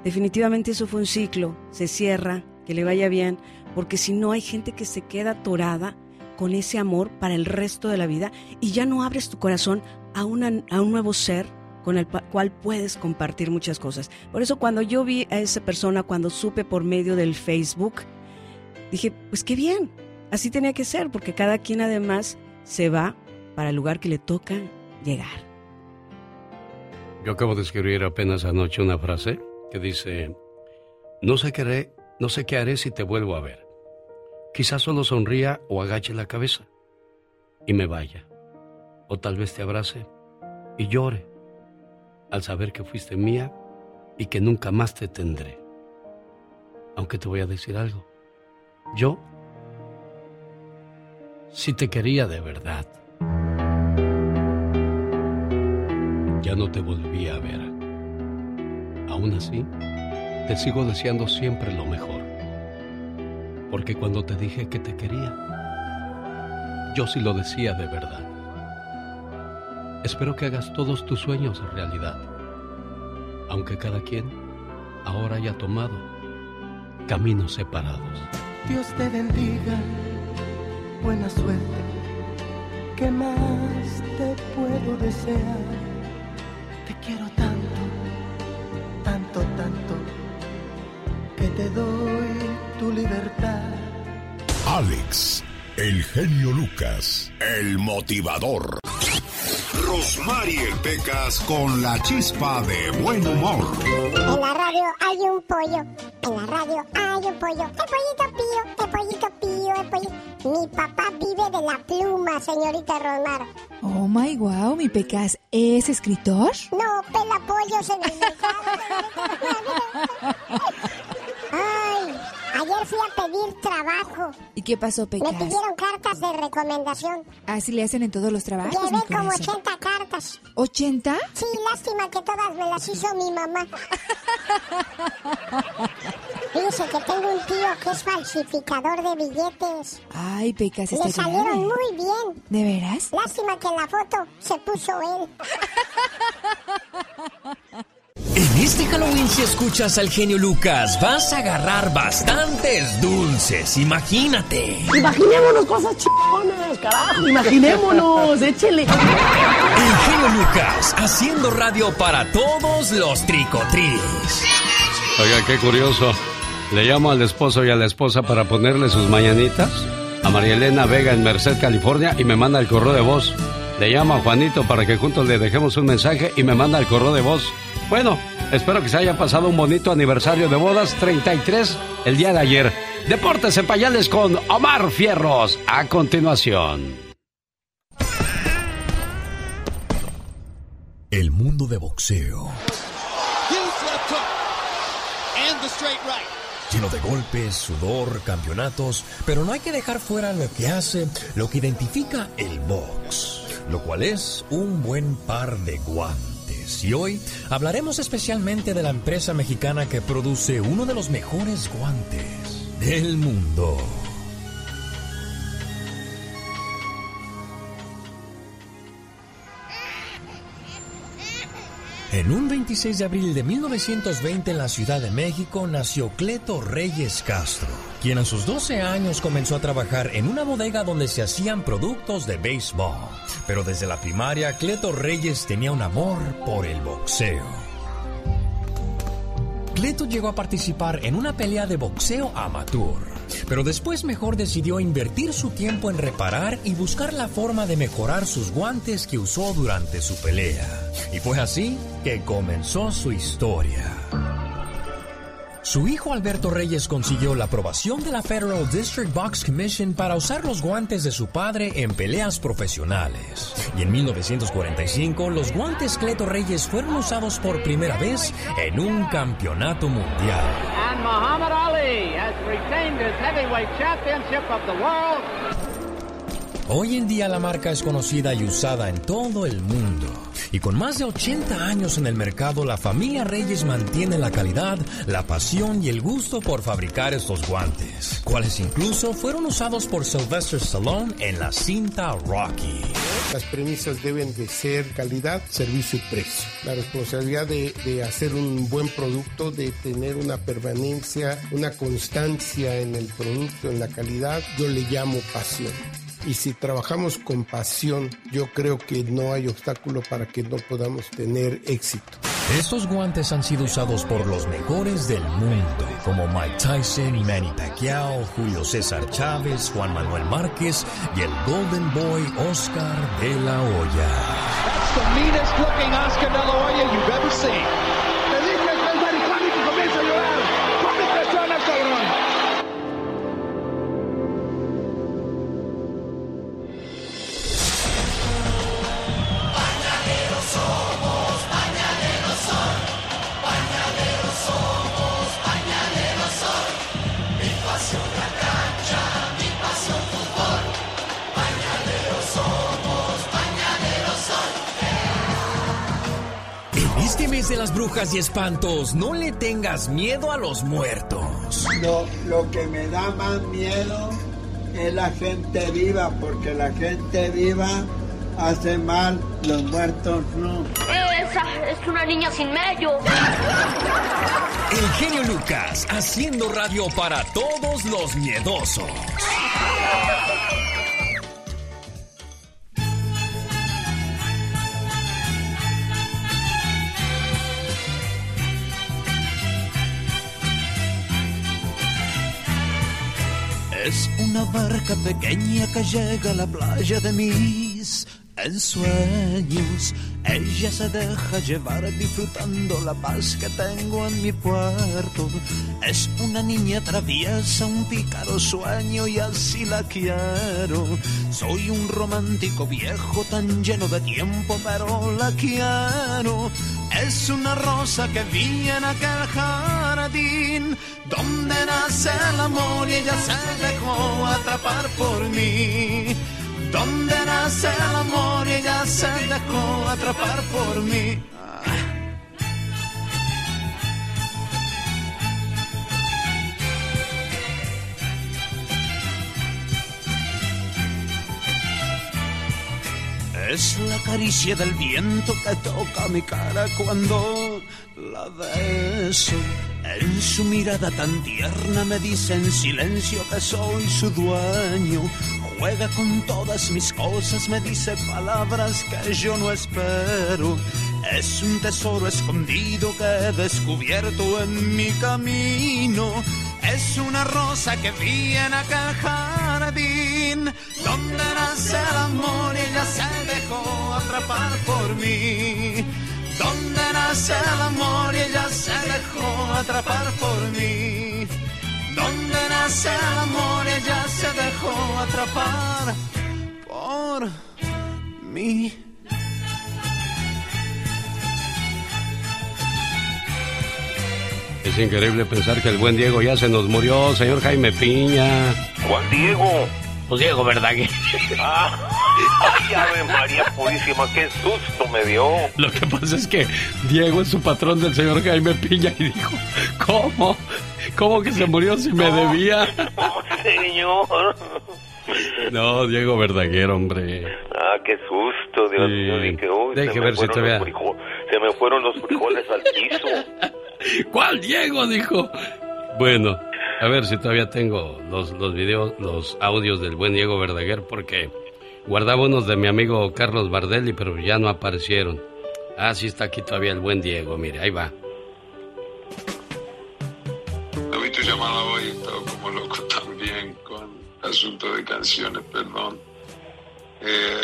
definitivamente eso fue un ciclo, se cierra, que le vaya bien, porque si no hay gente que se queda atorada con ese amor para el resto de la vida y ya no abres tu corazón a, una, a un nuevo ser con el cual puedes compartir muchas cosas. Por eso cuando yo vi a esa persona, cuando supe por medio del Facebook, dije, pues qué bien, así tenía que ser, porque cada quien además se va para el lugar que le toca llegar. Yo acabo de escribir apenas anoche una frase que dice, no sé qué haré, no sé qué haré si te vuelvo a ver. Quizás solo sonría o agache la cabeza y me vaya. O tal vez te abrace y llore al saber que fuiste mía y que nunca más te tendré. Aunque te voy a decir algo. Yo sí te quería de verdad. Ya no te volví a ver. Aún así, te sigo deseando siempre lo mejor. Porque cuando te dije que te quería, yo sí lo decía de verdad. espero que hagas todos tus sueños realidad, aunque cada quien ahora haya tomado caminos separados. Dios te bendiga, buena suerte. ¿Qué más te puedo desear? Te quiero tanto, tanto, tanto, que te doy tu libertad. Alex, el genio Lucas, el motivador. Rosmarie Pecas con la chispa de buen humor. En la radio hay un pollo. En la radio hay un pollo. El pollito pío, el pollito pío, el pollito. Mi papá vive de la pluma, señorita Rosmar. Oh my wow, mi Pecas, ¿es escritor? No, pela pollo, señorita. Ay, ayer fui a pedir trabajo. ¿Y qué pasó, Me Pecas? pidieron cartas de recomendación. Así le hacen en todos los trabajos. Llevé como corazón. 80 cartas. ¿80? Sí, lástima que todas me las hizo mi mamá. Fíjese que tengo un tío que es falsificador de billetes. Ay, Pecas, está Le salieron grave. muy bien. ¿De veras? Lástima que en la foto se puso él. En este Halloween, si escuchas al genio Lucas, vas a agarrar bastantes dulces. Imagínate. Imaginémonos cosas chingonas, carajo. Imaginémonos, échele. El genio Lucas, haciendo radio para todos los tricotris. Oiga, qué curioso. Le llamo al esposo y a la esposa para ponerle sus mañanitas. A María Elena Vega en Merced, California, y me manda el correo de voz. Le llamo a Juanito para que juntos le dejemos un mensaje y me manda el correo de voz. Bueno, espero que se haya pasado un bonito aniversario de bodas 33 el día de ayer. Deportes en pañales con Omar Fierros. A continuación. El mundo de boxeo, Huge left hook. And the straight right. Lleno de golpes, sudor, campeonatos, pero no hay que dejar fuera lo que hace, lo que identifica el box, lo cual es un buen par de guantes. Y hoy hablaremos especialmente de la empresa mexicana que produce uno de los mejores guantes del mundo. En un 26 de abril de 1920 en la Ciudad de México nació Cleto Reyes Castro, quien a sus 12 años comenzó a trabajar en una bodega donde se hacían productos de béisbol. Pero desde la primaria, Cleto Reyes tenía un amor por el boxeo. Cleto llegó a participar en una pelea de boxeo amateur, pero después mejor decidió invertir su tiempo en reparar y buscar la forma de mejorar sus guantes que usó durante su pelea. Y fue así que comenzó su historia. Su hijo Alberto Reyes consiguió la aprobación de la Federal District Box Commission para usar los guantes de su padre en peleas profesionales. Y en 1945 los guantes Cleto Reyes fueron usados por primera vez en un campeonato mundial. And Muhammad Ali has retained his heavyweight championship of the world. Hoy en día la marca es conocida y usada en todo el mundo. Y con más de 80 años en el mercado, la familia Reyes mantiene la calidad, la pasión y el gusto por fabricar estos guantes, cuales incluso fueron usados por Sylvester Stallone en la cinta Rocky. Las premisas deben de ser calidad, servicio y precio. La responsabilidad de, de hacer un buen producto, de tener una permanencia, una constancia en el producto, en la calidad, yo le llamo pasión. Y si trabajamos con pasión, yo creo que no hay obstáculo para que no podamos tener éxito. Estos guantes han sido usados por los mejores del mundo, como Mike Tyson, Manny Pacquiao, Julio César Chávez, Juan Manuel Márquez y el Golden Boy Oscar de la Hoya. That's the meanest looking Oscar de la Hoya you've ever seen. Brujas y espantos, no le tengas miedo a los muertos. Lo, lo que me da más miedo es la gente viva, porque la gente viva hace mal, los muertos no. Esa es una niña sin medio. El genio Lucas, haciendo radio para todos los miedosos. Una barca pequeña que llega a la playa de mis ensueños. Ella se deja llevar disfrutando la paz que tengo en mi puerto. Es una niña traviesa, un pícaro sueño y así la quiero. Soy un romántico viejo tan lleno de tiempo, pero la quiero. Es una rosa que vi en aquel jardín donde nace el amor y ella se dejó atrapar por mí. Donde nace el amor y ella se dejó atrapar por mí. Es la caricia del viento que toca mi cara cuando la beso. En su mirada tan tierna me dice en silencio que soy su dueño. Juega con todas mis cosas, me dice palabras que yo no espero. Es un tesoro escondido que he descubierto en mi camino. Es una rosa que vi en aquel jardín donde nace el amor y ella se dejó atrapar por mí. Donde nace el amor y ella se dejó atrapar por mí. Donde nace el amor ella se dejó atrapar por mí. Es increíble pensar que el buen Diego ya se nos murió, señor Jaime Piña. ¿Cuál Diego? Pues Diego ¿verdad? Ah, ay, Ave María Purísima, qué susto me dio. Lo que pasa es que Diego es su patrón del señor Jaime Piña y dijo, ¿cómo? ¿Cómo que se murió si me debía? señor. No, Diego Verdaguer, hombre. Ah, qué susto, Dios mío. Dije, uy, Deje se, ver si los frijo- se me fueron los frijoles al piso. ¿Cuál Diego? Dijo. Bueno, a ver si todavía tengo los, los videos, los audios del buen Diego Verdaguer, porque guardaba unos de mi amigo Carlos Bardelli, pero ya no aparecieron. Ah, sí está aquí todavía el buen Diego, mire, ahí va. Lo vi tu llamada hoy, he estado como loco también con asunto de canciones, perdón. Eh,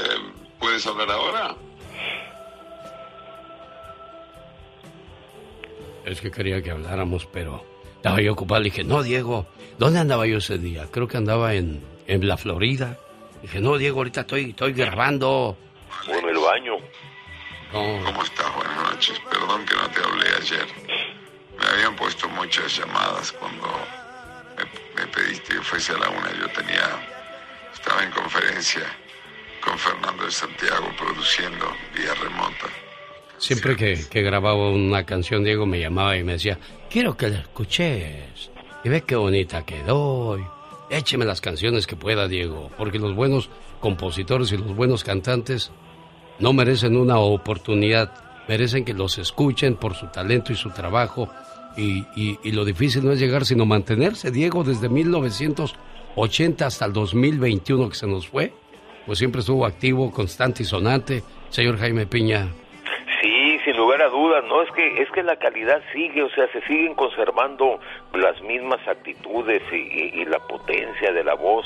¿Puedes hablar ahora? Es que quería que habláramos, pero estaba yo ocupado. Le dije, no, Diego, ¿dónde andaba yo ese día? Creo que andaba en, en la Florida. Dije, no, Diego, ahorita estoy, estoy grabando. O en el baño. ¿Cómo estás? Buenas noches. Perdón que no te hablé ayer. Me habían puesto muchas llamadas cuando me, me pediste que fuese a la una. Yo tenía, estaba en conferencia con Fernando de Santiago produciendo vía remota. Siempre que, que grababa una canción, Diego me llamaba y me decía, quiero que la escuches. Y ve qué bonita quedó. Écheme las canciones que pueda, Diego, porque los buenos compositores y los buenos cantantes no merecen una oportunidad, merecen que los escuchen por su talento y su trabajo. Y, y- lo difícil no es llegar, sino mantenerse. Diego, desde 1980 hasta el 2021 que se nos fue, pues siempre estuvo activo, constante y sonante. Señor Jaime Piña, sin lugar a dudas, no es que es que la calidad sigue, o sea, se siguen conservando las mismas actitudes y, y- y la potencia de la voz,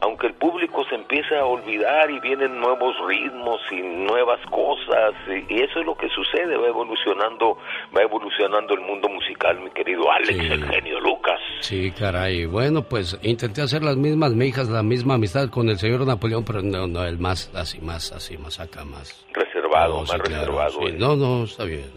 aunque el público se empieza a olvidar y vienen nuevos ritmos y nuevas cosas y, y eso es lo que sucede, va evolucionando, va evolucionando el mundo musical, mi querido Alex, Sí. el genio Lucas. Sí, caray. Bueno, pues intenté hacer las mismas, mi hija, la misma amistad con el señor Napoleón, pero no, no, el más, así, más, así, más acá, más. Reservado, No, más sí, claro, reservado. sí. No, no, está bien.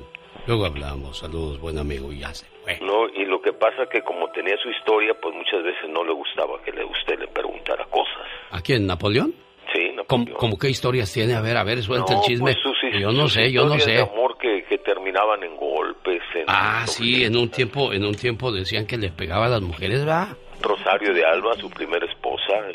Luego hablamos. Saludos, buen amigo, y ya se fue. No, y lo que pasa que como tenía su historia, pues muchas veces no le gustaba que le, usted le preguntara cosas. ¿A quién, Napoleón? Sí, no, ¿Cómo, cómo qué historias tiene? A ver, a ver, suelta No, el chisme. pues sus- yo no sé, yo no sé. de amor que, que terminaban en golpes, en Ah, sí, en un tiempo, en un tiempo decían que le pegaba a las mujeres, ¿va? Rosario de Alba, su primera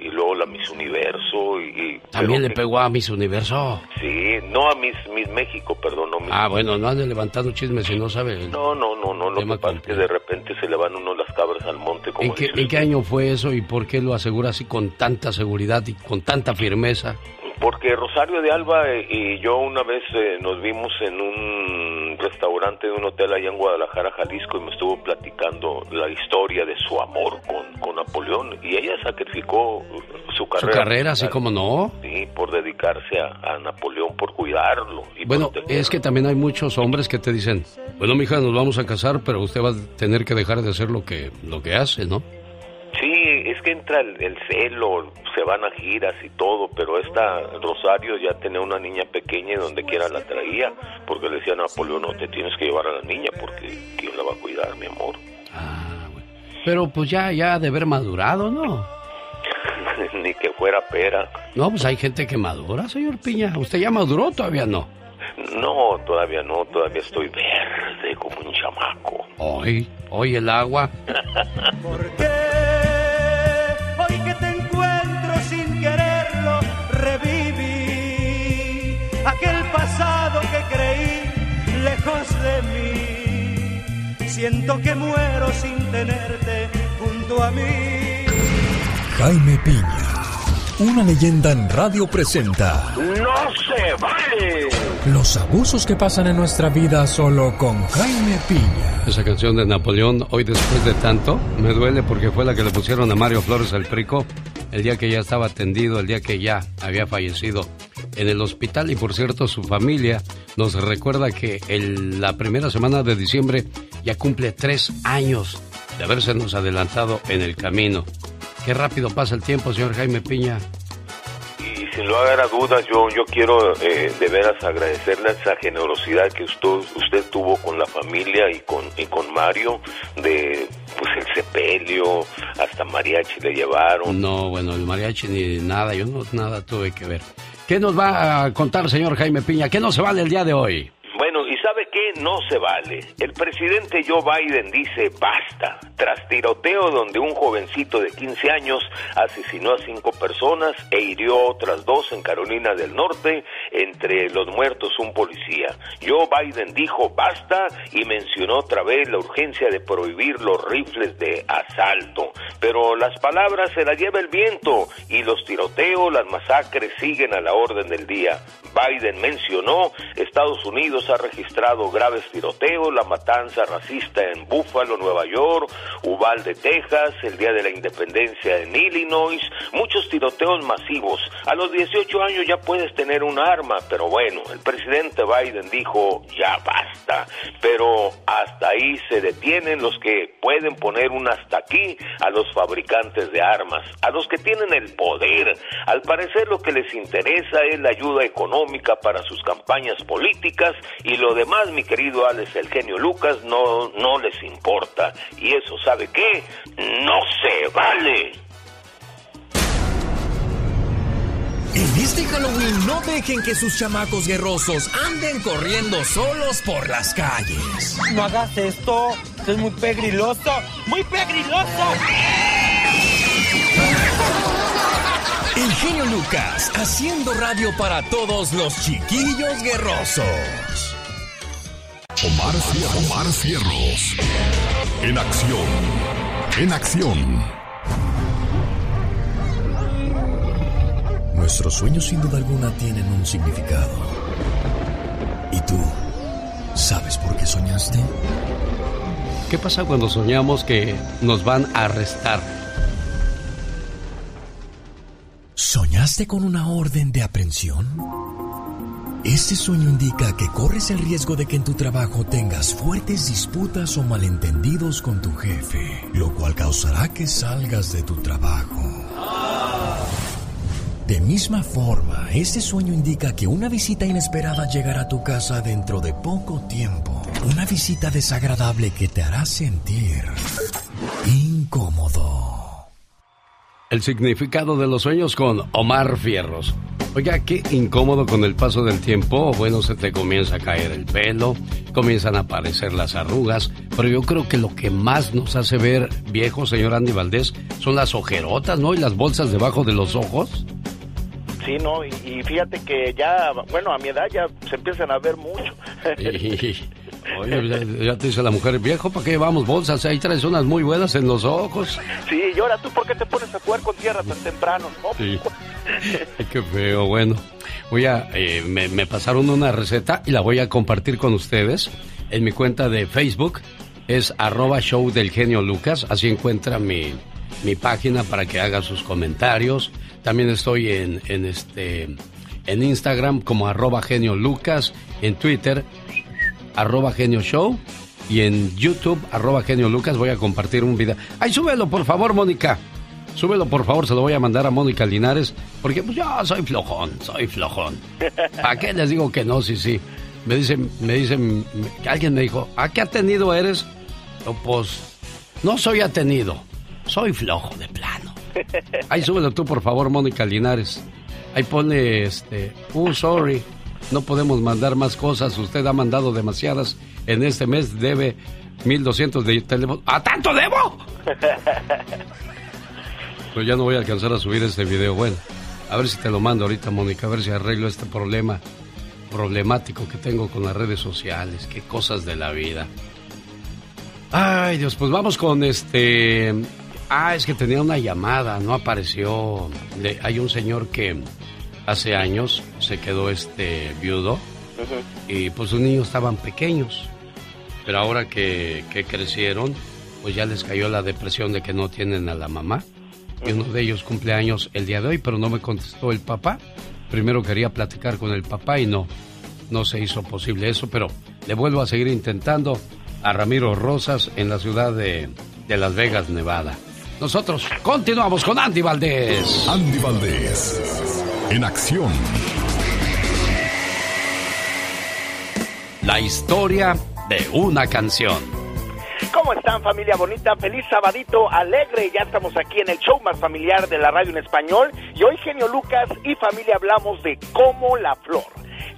y luego la Miss Universo y... También le pegó a Miss Universo. Sí, no a Miss, Miss México, perdón, no Miss Ah, bueno, no han levantado chismes si no sabe. No, no, no, no, lo que pasa es que de repente se le van uno las cabras al monte. Como ¿En qué, ¿En qué año fue eso y por qué lo asegura así con tanta seguridad y con tanta firmeza? Porque Rosario de Alba y yo una vez eh, nos vimos en un restaurante de un hotel allá en Guadalajara, Jalisco, y me estuvo platicando la historia de su amor con, con Napoleón. Y ella sacrificó su carrera. Su carrera, así como no. Sí, por dedicarse a, a Napoleón, por cuidarlo. Y Bueno, es que también hay muchos hombres que te dicen, bueno, mija, nos vamos a casar, pero usted va a tener que dejar de hacer lo que, lo que hace, ¿no? Que entra el, el celo, se van a giras y todo, pero esta Rosario ya tenía una niña pequeña y donde quiera la traía, porque le decía a Napoleón, no te tienes que llevar a la niña porque ¿quién la va a cuidar, mi amor? Pero pues ya, ya de haber madurado, ¿no? Ni que fuera pera. No, pues hay gente que madura, señor Piña. ¿Usted ya maduró todavía no? No, todavía no, todavía estoy verde como un chamaco. Hoy, hoy el agua. Hoy aquel pasado que creí lejos de mí. Siento que muero sin tenerte junto a mí. Jaime Piña, una leyenda en radio presenta ¡No se vale! Los abusos que pasan en nuestra vida solo con Jaime Piña. Esa canción de Napoleón, hoy después de tanto, me duele porque fue la que le pusieron a Mario Flores al Prico el día que ya estaba atendido, el día que ya había fallecido en el hospital. Y por cierto, su familia nos recuerda que el- la primera semana de diciembre ya cumple tres años de habérsenos adelantado en el camino. Qué rápido pasa el tiempo, señor Jaime Piña. Sin lugar a dudas, yo, yo quiero eh, de veras agradecerle esa generosidad que usted, usted tuvo con la familia y con, y con Mario, de pues el sepelio, hasta mariachi le llevaron. No, bueno, el mariachi ni nada, yo no nada tuve que ver. ¿Qué nos va a contar, señor Jaime Piña? ¿Qué no se vale el día de hoy? No se vale. El presidente Joe Biden dice basta. Tras tiroteo donde un jovencito de 15 años asesinó a cinco personas e hirió a otras dos en Carolina del Norte, entre los muertos un policía. Joe Biden dijo basta y mencionó otra vez la urgencia de prohibir los rifles de asalto. Pero las palabras se las lleva el viento y los tiroteos, las masacres siguen a la orden del día. Biden mencionó Estados Unidos ha registrado graves tiroteos, la matanza racista en Buffalo, Nueva York, Uvalde, Texas, el día de la independencia en Illinois, muchos tiroteos masivos. A los 18 años ya puedes tener un arma, pero bueno, el presidente Biden dijo ya basta. Pero hasta ahí se detienen los que pueden poner un hasta aquí a los fabricantes de armas, a los que tienen el poder. Al parecer lo que les interesa es la ayuda económica para sus campañas políticas y lo demás, mi querido Alex, el genio Lucas, no, no les importa. Y eso, ¿sabe qué? No se vale. Este Halloween no dejen que sus chamacos guerrosos anden corriendo solos por las calles. No hagas esto, es muy pegriloso, muy pegriloso. El genio Lucas haciendo radio para todos los chiquillos guerrosos. Omar Fierros. Omar Fierros. En acción. En acción. Nuestros sueños sin duda alguna tienen un significado. ¿Y tú sabes por qué soñaste? ¿Qué pasa cuando soñamos que nos van a arrestar? ¿Soñaste con una orden de aprehensión? Este sueño indica que corres el riesgo de que en tu trabajo tengas fuertes disputas o malentendidos con tu jefe, lo cual causará que salgas de tu trabajo. De misma forma, este sueño indica que una visita inesperada llegará a tu casa dentro de poco tiempo. Una visita desagradable que te hará sentir incómodo. El significado de los sueños con Omar Fierros. Oiga, qué incómodo con el paso del tiempo. Bueno, se te comienza a caer el pelo, comienzan a aparecer las arrugas, pero yo creo que lo que más nos hace ver viejo, señor Andy Valdés, son las ojerotas, ¿no? Y las bolsas debajo de los ojos. Sí, no, y, fíjate que ya, bueno, a mi edad ya se empiezan a ver mucho. oye, ya, te dice la mujer, viejo, ¿para qué llevamos bolsas? Ahí traes unas muy buenas en los ojos. Sí, y ahora tú, ¿por qué te pones a jugar con tierra tan temprano? Sí. qué feo, bueno. Voy a, eh, me, me pasaron una receta y la voy a compartir con ustedes en mi cuenta de Facebook. Es arroba show del genio Lucas. Así encuentra mi, mi página para que haga sus comentarios también estoy en, en, este, en Instagram como arroba genio en Twitter arroba genio show y en YouTube arroba genio Lucas voy a compartir un video. Ay, súbelo por favor, Mónica. Súbelo por favor, se lo voy a mandar a Mónica Linares, porque pues yo soy flojón, soy flojón. ¿A qué les digo que no? Sí, sí. Me dicen, me dicen, alguien me dijo, ¿a qué atenido eres? pues no soy atenido, soy flojo de plano. Ahí súbelo tú, por favor, Mónica Linares. Ahí pone, este, oh, sorry, no podemos mandar más cosas. Usted ha mandado demasiadas. En este mes debe 1200 de teléfono. ¿A tanto debo? Pues ya no voy a alcanzar a subir este video. Bueno, a ver si te lo mando ahorita, Mónica, a ver si arreglo este problema problemático que tengo con las redes sociales. Qué cosas de la vida. Ay, Dios, pues vamos con este Ah, es que tenía una llamada, no apareció. hay un señor que hace años se quedó este viudo y pues sus niños estaban pequeños. Pero ahora que, crecieron, pues ya les cayó la depresión de que no tienen a la mamá. Y uno de ellos cumple años el día de hoy, pero no me contestó el papá. Primero quería platicar con el papá y no, no se hizo posible eso, pero le vuelvo a seguir intentando a Ramiro Rosas en la ciudad de, de Las Vegas, Nevada. Nosotros continuamos con Andy Valdés. Andy Valdés, en acción. La historia de una canción. ¿Cómo están familia bonita? Feliz sabadito alegre. Ya estamos aquí en el show más familiar de la radio en español. Y hoy Genio Lucas y familia hablamos de Como la Flor.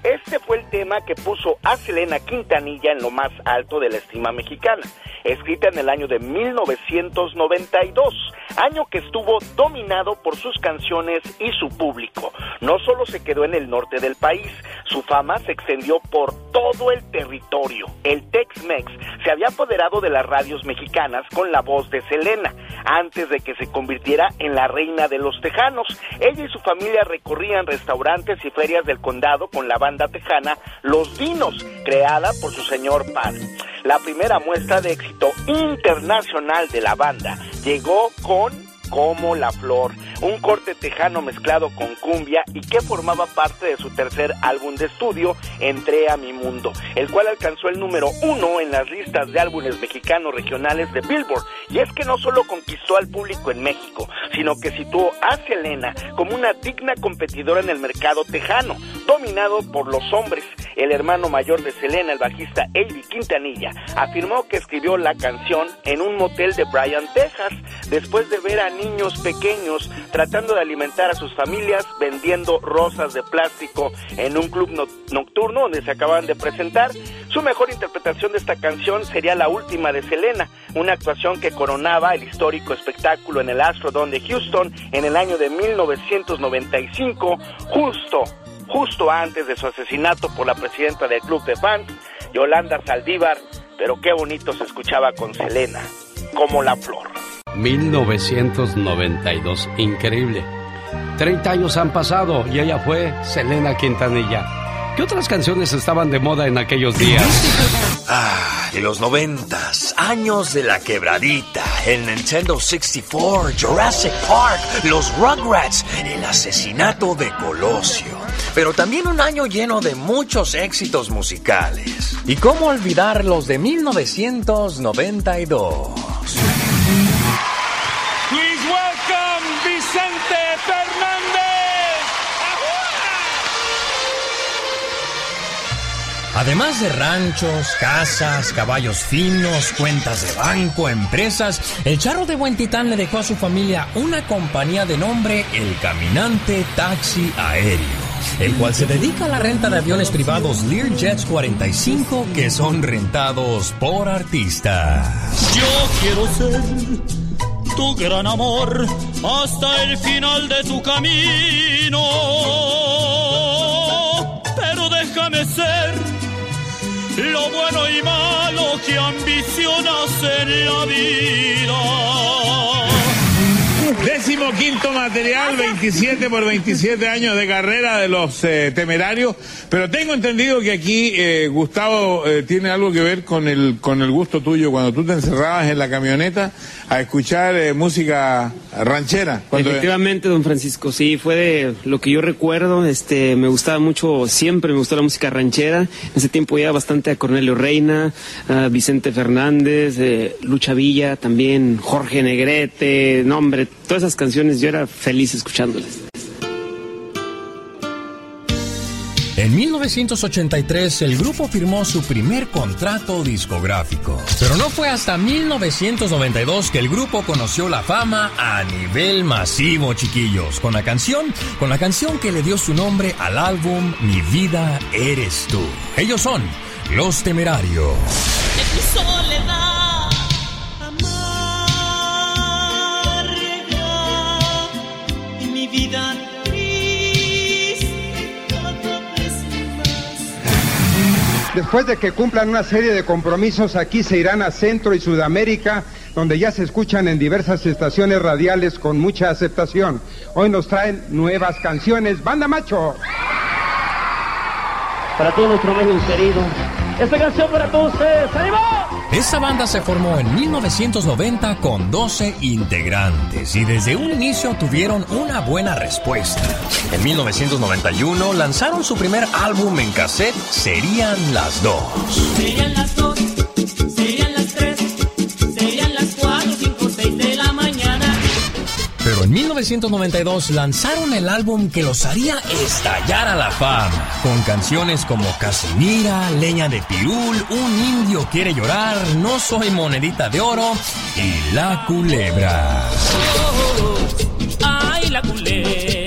Este fue el tema que puso a Selena Quintanilla en lo más alto de la estima mexicana escrita en el año de 1992, año que estuvo dominado por sus canciones y su público. No solo se quedó en el norte del país, su fama se extendió por todo el territorio. El Tex-Mex se había apoderado de las radios mexicanas con la voz de Selena, antes de que se convirtiera en la reina de los tejanos. Ella y su familia recorrían restaurantes y ferias del condado con la banda tejana Los Vinos, creada por su señor padre. La primera muestra de éxito internacional de la banda llegó con Como la Flor, un corte tejano mezclado con cumbia y que formaba parte de su tercer álbum de estudio, Entré a mi mundo, el cual alcanzó el número uno en las listas de álbumes mexicanos regionales de Billboard. Y es que no solo conquistó al público en México, sino que situó a Selena como una digna competidora en el mercado tejano, dominado por los hombres. El hermano mayor de Selena, el bajista Avi Quintanilla, afirmó que escribió la canción en un motel de Bryan, Texas, después de ver a niños pequeños tratando de alimentar a sus familias vendiendo rosas de plástico en un club nocturno donde se acaban de presentar. Su mejor interpretación de esta canción sería la última de Selena, una actuación que coronaba el histórico espectáculo en el Astrodome de Houston en el año de 1995, justo justo antes de su asesinato por la presidenta del club de fans, Yolanda Saldívar, pero qué bonito se escuchaba con Selena, como la flor. 1992, increíble. 30 años han pasado y ella fue Selena Quintanilla. ¿Qué otras canciones estaban de moda en aquellos días? Ah, de los noventas, años de la quebradita, el Nintendo 64, Jurassic Park, los Rugrats, el asesinato de Colosio. Pero también un año lleno de muchos éxitos musicales. ¿Y cómo olvidar los de 1992? Please welcome Vicente Fernández. Además de ranchos, casas, caballos finos, cuentas de banco, empresas, el charro de Buen Titán le dejó a su familia una compañía de nombre El Caminante Taxi Aéreo el cual se dedica a la renta de aviones privados Learjets 45 que son rentados por artistas. Yo quiero ser tu gran amor hasta el final de tu camino. Bueno y malo que ambicionas en la vida. Décimo quinto material, 27 por 27 años de carrera de los eh, temerarios. Pero tengo entendido que aquí eh, Gustavo eh, tiene algo que ver con el, con el gusto tuyo cuando tú te encerrabas en la camioneta a escuchar música ranchera. Efectivamente, don Francisco, sí, fue de lo que yo recuerdo. Este, me gustaba mucho, siempre me gustó la música ranchera. En ese tiempo ya bastante a Cornelio Reina, a Vicente Fernández, Lucha Villa, también Jorge Negrete, nombre, todas esas canciones yo era feliz escuchándolas. En 1983 el grupo firmó su primer contrato discográfico, pero no fue hasta 1992 que el grupo conoció la fama a nivel masivo, chiquillos, con la canción, con la canción que le dio su nombre al álbum Mi vida eres tú. Ellos son Los Temerarios. vida Después de que cumplan una serie de compromisos, aquí se irán a Centro y Sudamérica, donde ya se escuchan en diversas estaciones radiales con mucha aceptación. Hoy nos traen nuevas canciones. ¡Banda Macho! Para todos nuestros medios queridos, esta canción para todos ustedes. ¡Ánimo! Esta banda se formó en 1990 con 12 integrantes y desde un inicio tuvieron una buena respuesta. En 1991 lanzaron su primer álbum en cassette, Serían las dos. Serían las dos. Pero en 1992 lanzaron el álbum que los haría estallar a la fama, con canciones como Casimira, Leña de Pirul, Un indio quiere llorar, No soy monedita de oro y La culebra. ay, la culebra.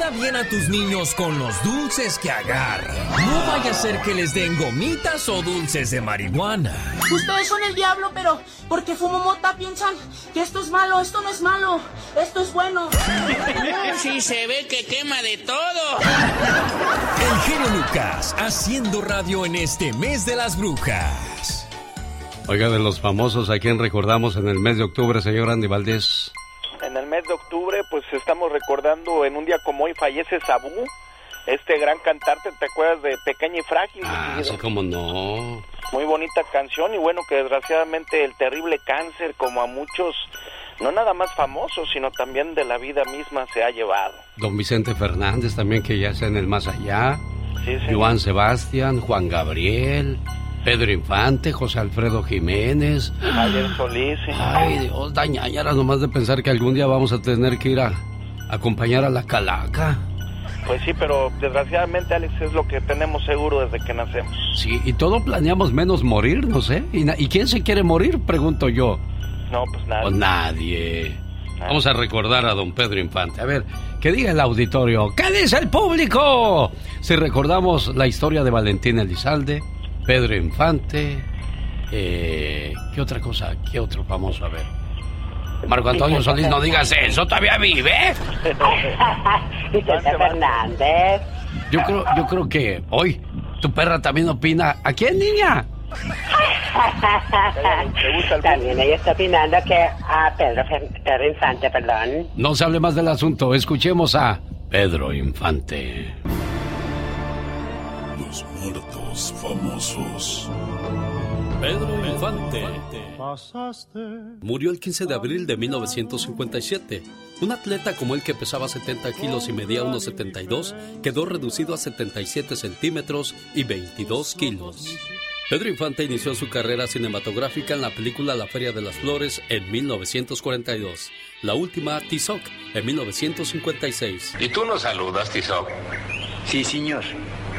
Cuida bien a tus niños con los dulces que agarran. No vaya a ser que les den gomitas o dulces de marihuana. Ustedes son el diablo, pero porque fumo mota piensan que esto es malo, esto no es malo, esto es bueno. Sí, se ve que quema de todo. El genio Lucas haciendo radio en este mes de las brujas. Oiga, de los famosos, ¿a quién recordamos en el mes de octubre, señor Andy Valdés? En el mes de octubre, pues estamos recordando en un día como hoy fallece Sabú, este gran cantante, ¿te acuerdas de Pequeña y Frágil? Ah, sí, como no. Muy bonita canción y bueno, que desgraciadamente el terrible cáncer, como a muchos, no nada más famosos, sino también de la vida misma, se ha llevado. Don Vicente Fernández también, que ya está en el más allá. Sí, sí. Juan Sebastián, Juan Gabriel. Pedro Infante, José Alfredo Jiménez. Ayer Solís. Ay, Dios, dañañaras nomás de pensar que algún día vamos a tener que ir a, acompañar a la calaca. Pues sí, pero desgraciadamente, Alex, es lo que tenemos seguro desde que nacemos. Sí, y todo planeamos menos morir, no sé. ¿Y, ¿y quién se quiere morir? Pregunto yo. No, pues nadie. Pues nadie. Vamos a recordar a don Pedro Infante. A ver, que diga el auditorio. ¿Qué dice el público? Si recordamos la historia de Valentín Elizalde, Pedro Infante. Eh, ¿Qué otra cosa? ¿Qué otro famoso? A ver. Marco Antonio Solís, no digas eso, ¿todavía vive? Vicente Fernández. Yo creo, yo creo que hoy tu perra también opina. ¿A quién, niña? También ella está opinando que a Pedro, Pedro Infante, perdón. No se hable más del asunto. Escuchemos a Pedro Infante. Los muertos famosos. Pedro Infante. Murió el 15 de abril de 1957. Un atleta como él que pesaba 70 kilos y medía unos 72 quedó reducido a 77 centímetros y 22 kilos. Pedro Infante inició su carrera cinematográfica en la película La Feria de las Flores en 1942. La última, Tizoc, en 1956. ¿Y tú nos saludas, Tizoc? Sí, señor.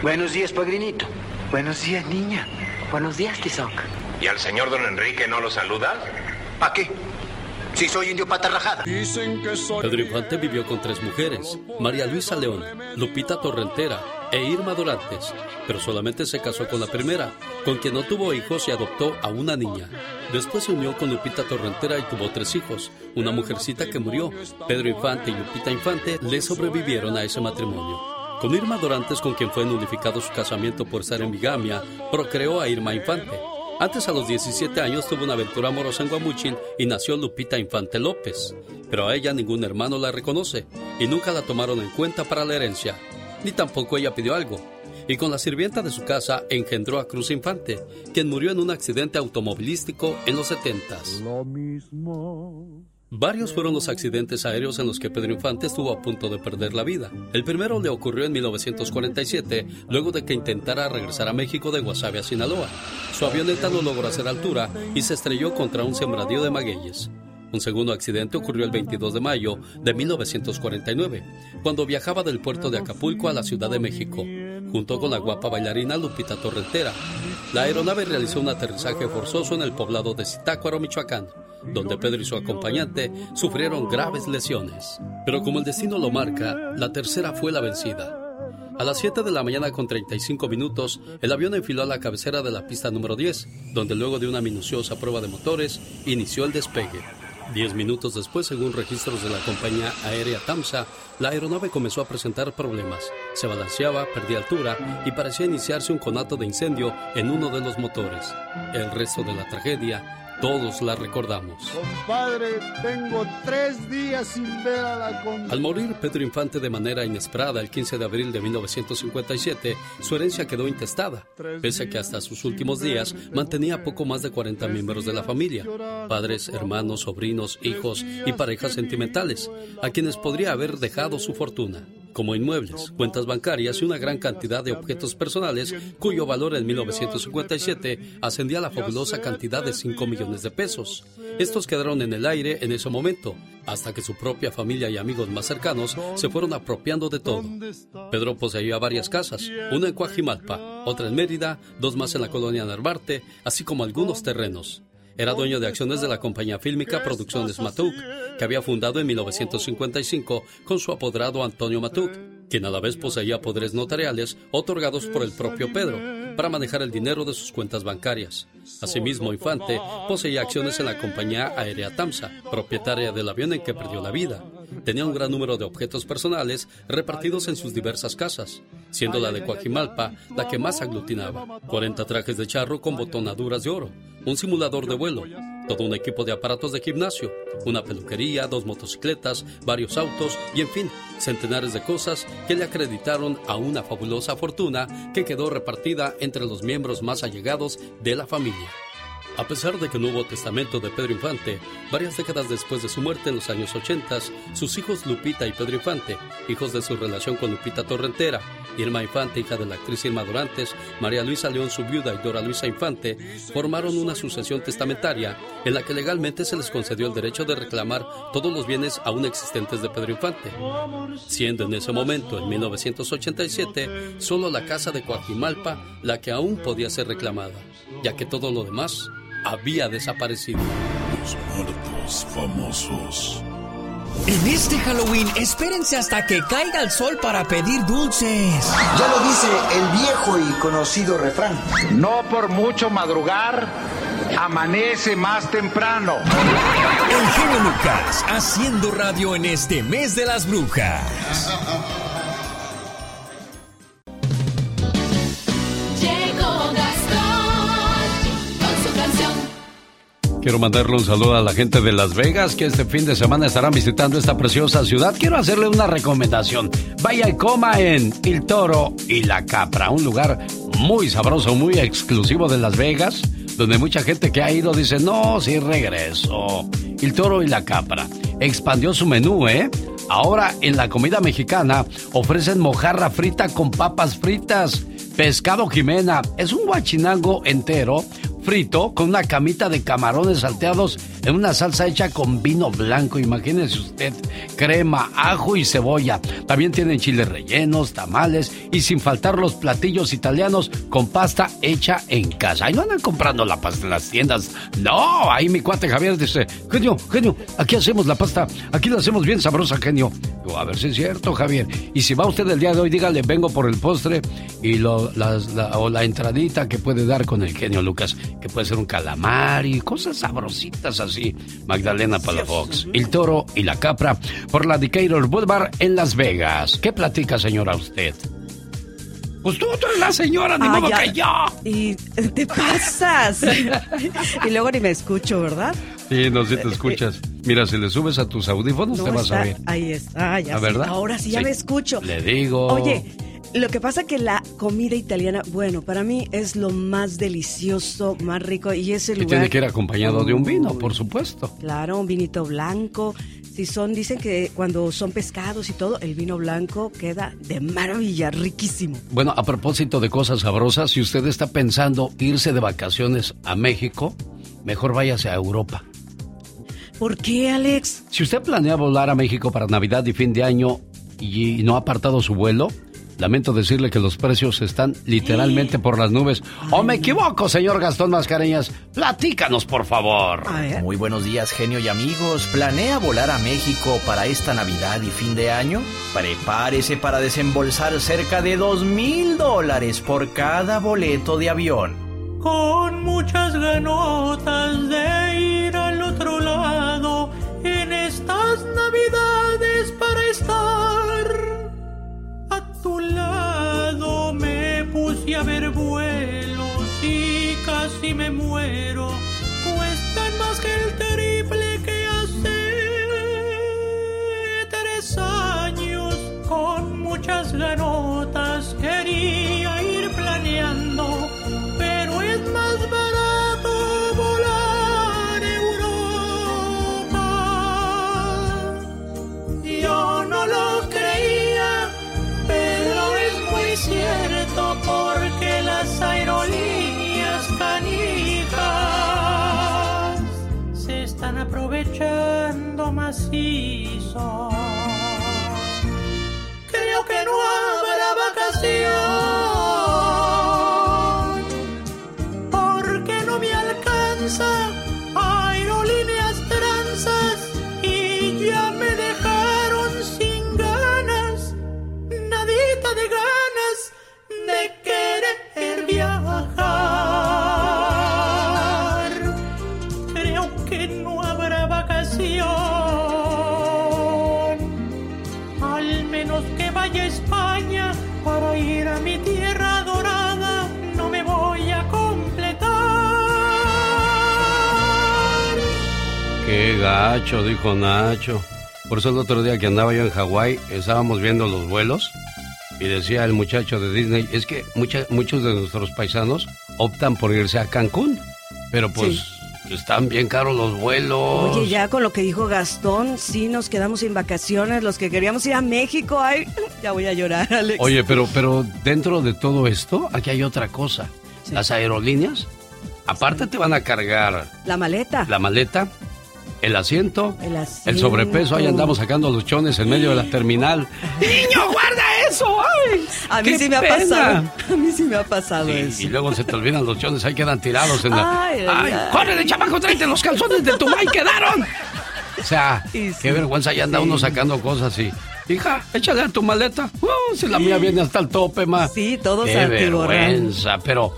Buenos días, padrinito. Buenos días, niña. Buenos días, Tizoc. ¿Y al señor don Enrique no lo saluda? ¿Para qué? Si soy indio pata rajada. Dicen que soy... Pedro Infante vivió con tres mujeres, María Luisa León, Lupita Torrentera e Irma Dorantes, pero solamente se casó con la primera, con quien no tuvo hijos y adoptó a una niña. Después se unió con Lupita Torrentera y tuvo tres hijos, una mujercita que murió. Pedro Infante y Lupita Infante le sobrevivieron a ese matrimonio. Con Irma Dorantes, con quien fue nulificado su casamiento por estar en bigamia, procreó a Irma Infante. Antes, a los 17 años, tuvo una aventura amorosa en Guamuchil y nació Lupita Infante López. Pero a ella ningún hermano la reconoce y nunca la tomaron en cuenta para la herencia. Ni tampoco ella pidió algo. Y con la sirvienta de su casa engendró a Cruz Infante, quien murió en un accidente automovilístico en los 70. Lo mismo. Varios fueron los accidentes aéreos en los que Pedro Infante estuvo a punto de perder la vida. El primero le ocurrió en 1947, luego de que intentara regresar a México de Guasave a Sinaloa. Su avioneta no logró hacer altura y se estrelló contra un sembradío de magueyes. Un segundo accidente ocurrió el 22 de mayo de 1949, cuando viajaba del puerto de Acapulco a la Ciudad de México, junto con la guapa bailarina Lupita Torrentera. La aeronave realizó un aterrizaje forzoso en el poblado de Zitácuaro, Michoacán, donde Pedro y su acompañante sufrieron graves lesiones. Pero como el destino lo marca, la tercera fue la vencida. A las 7 de la mañana con 35 minutos, el avión enfiló a la cabecera de la pista número 10, donde luego de una minuciosa prueba de motores, inició el despegue. Diez minutos después, según registros de la compañía aérea TAMSA, la aeronave comenzó a presentar problemas. Se balanceaba, perdía altura y parecía iniciarse un conato de incendio en uno de los motores. El resto de la tragedia, todos la recordamos. Compadre, tengo tres días sin ver a la con... Al morir Pedro Infante de manera inesperada el 15 de abril de 1957, su herencia quedó intestada, pese a que hasta sus últimos días mantenía poco más de 40 miembros de la familia, padres, hermanos, sobrinos, hijos y parejas sentimentales, a quienes podría haber dejado su fortuna como inmuebles, cuentas bancarias y una gran cantidad de objetos personales cuyo valor en 1957 ascendía a la fabulosa cantidad de 5 millones de pesos. Estos quedaron en el aire en ese momento, hasta que su propia familia y amigos más cercanos se fueron apropiando de todo. Pedro poseía varias casas, una en Coajimalpa, otra en Mérida, dos más en la colonia Narvarte, así como algunos terrenos. Era dueño de acciones de la compañía fílmica Producciones Matuk, que había fundado en 1955 con su apoderado Antonio Matuk, quien a la vez poseía poderes notariales otorgados por el propio Pedro para manejar el dinero de sus cuentas bancarias. Asimismo, Infante poseía acciones en la compañía aérea Tamsa, propietaria del avión en que perdió la vida. Tenía un gran número de objetos personales repartidos en sus diversas casas, siendo la de Coajimalpa la que más aglutinaba. 40 trajes de charro con botonaduras de oro, un simulador de vuelo, todo un equipo de aparatos de gimnasio, una peluquería, dos motocicletas, varios autos y en fin, centenares de cosas que le acreditaron a una fabulosa fortuna que quedó repartida entre los miembros más allegados de la familia. A pesar de que no hubo testamento de Pedro Infante, varias décadas después de su muerte en los años 80, sus hijos Lupita y Pedro Infante, hijos de su relación con Lupita Torrentera, Irma Infante, hija de la actriz Irma Dorantes, María Luisa León, su viuda, y Dora Luisa Infante, formaron una sucesión testamentaria en la que legalmente se les concedió el derecho de reclamar todos los bienes aún existentes de Pedro Infante, siendo en ese momento, en 1987, solo la casa de Coajimalpa la que aún podía ser reclamada, ya que todo lo demás había desaparecido. Los muertos famosos. En este Halloween, espérense hasta que caiga el sol para pedir dulces. Ya lo dice el viejo y conocido refrán. No por mucho madrugar, amanece más temprano. El genio Lucas, haciendo radio en este mes de las brujas. Quiero mandarle un saludo a la gente de Las Vegas que este fin de semana estarán visitando esta preciosa ciudad. Quiero hacerle una recomendación. Vaya y coma en El Toro y la Capra, un lugar muy sabroso, muy exclusivo de Las Vegas, donde mucha gente que ha ido dice, no, sí regreso. El Toro y la Capra. Expandió su menú, ¿eh? Ahora en la comida mexicana ofrecen mojarra frita con papas fritas, pescado jimena, es un guachinango entero frito con una camita de camarones salteados en una salsa hecha con vino blanco. Imagínese usted, crema, ajo y cebolla. También tienen chiles rellenos, tamales y sin faltar los platillos italianos con pasta hecha en casa. Ahí no andan comprando la pasta en las tiendas. No, ahí mi cuate Javier dice, genio, genio, aquí hacemos la pasta, aquí la hacemos bien sabrosa, genio. A ver si es cierto, Javier. Y si va usted el día de hoy, dígale, vengo por el postre y lo, las- la, o la entradita que puede dar con el genio Lucas, que puede ser un calamar y cosas sabrositas así. Magdalena Palafox, el toro y la capra por la Decatur Boulevard en Las Vegas. ¿Qué platica, señora, usted? Pues tú, tú eres la señora, ni Ah, modo ya. que yo. Y te pasas. y luego ni me escucho, ¿verdad? Sí, no, si te escuchas. Mira, si le subes a tus audífonos No te vas está- a oír. Ahí está, ya ¿Ah, sí. verdad? Ahora sí, ya Sí. me escucho. Le digo. Oye, lo que pasa que la comida italiana, bueno, para mí es lo más delicioso, más rico y ese Y lugar. tiene que ir acompañado de un vino, por supuesto. Claro, un vinito blanco. Si son, dicen que cuando son pescados y todo, el vino blanco queda de maravilla, riquísimo. Bueno, a propósito de cosas sabrosas, si usted está pensando irse de vacaciones a México, mejor váyase a Europa. ¿Por qué, Alex? Si usted planea volar a México para Navidad y fin de año y no ha apartado su vuelo, lamento decirle que los precios están literalmente por las nubes. ¿O me equivoco, señor Gastón Mascareñas? Platícanos, por favor. Muy buenos días, genio y amigos. ¿Planea volar a México para esta Navidad y fin de año? Prepárese para desembolsar cerca de dos mil dólares por cada boleto de avión. con muchas ganotas de ir al otro lado estas navidades para estar a tu lado. Me puse a ver vuelos y casi me muero. Cuestan más que el triple que hace tres años con muchas ganotas quería aprovechando macizo. Creo que no habrá vacación Qué gacho, dijo Nacho. Por eso el otro día que andaba yo en Hawái, estábamos viendo los vuelos y decía el muchacho de Disney, es que mucha- muchos de nuestros paisanos optan por irse a Cancún, pero pues están bien caros los vuelos. Oye, ya con lo que dijo Gastón, sí nos quedamos sin vacaciones, los que queríamos ir a México, ay, ya voy a llorar, Alex. Oye, pero, pero dentro de todo esto, aquí hay otra cosa. Las aerolíneas, aparte te van a cargar La maleta. la maleta, el asiento, El sobrepeso, ahí andamos sacando los chones en medio de la terminal. ¡Niño, guarda eso! ¡Ay! A mí ¡Qué sí me ha pasado. A mí sí me ha pasado Sí, eso. y luego se te olvidan los chones, ahí quedan tirados en la... Ay, ay, ¡Ay, córrele, chamaco, tráete los calzones de tu mamá y quedaron! O sea, Y sí. qué vergüenza, ya anda uno sacando cosas así. Hija, échale a tu maleta. Uh, si la mía viene hasta el tope, ma. Sí, todos Qué vergüenza, pero...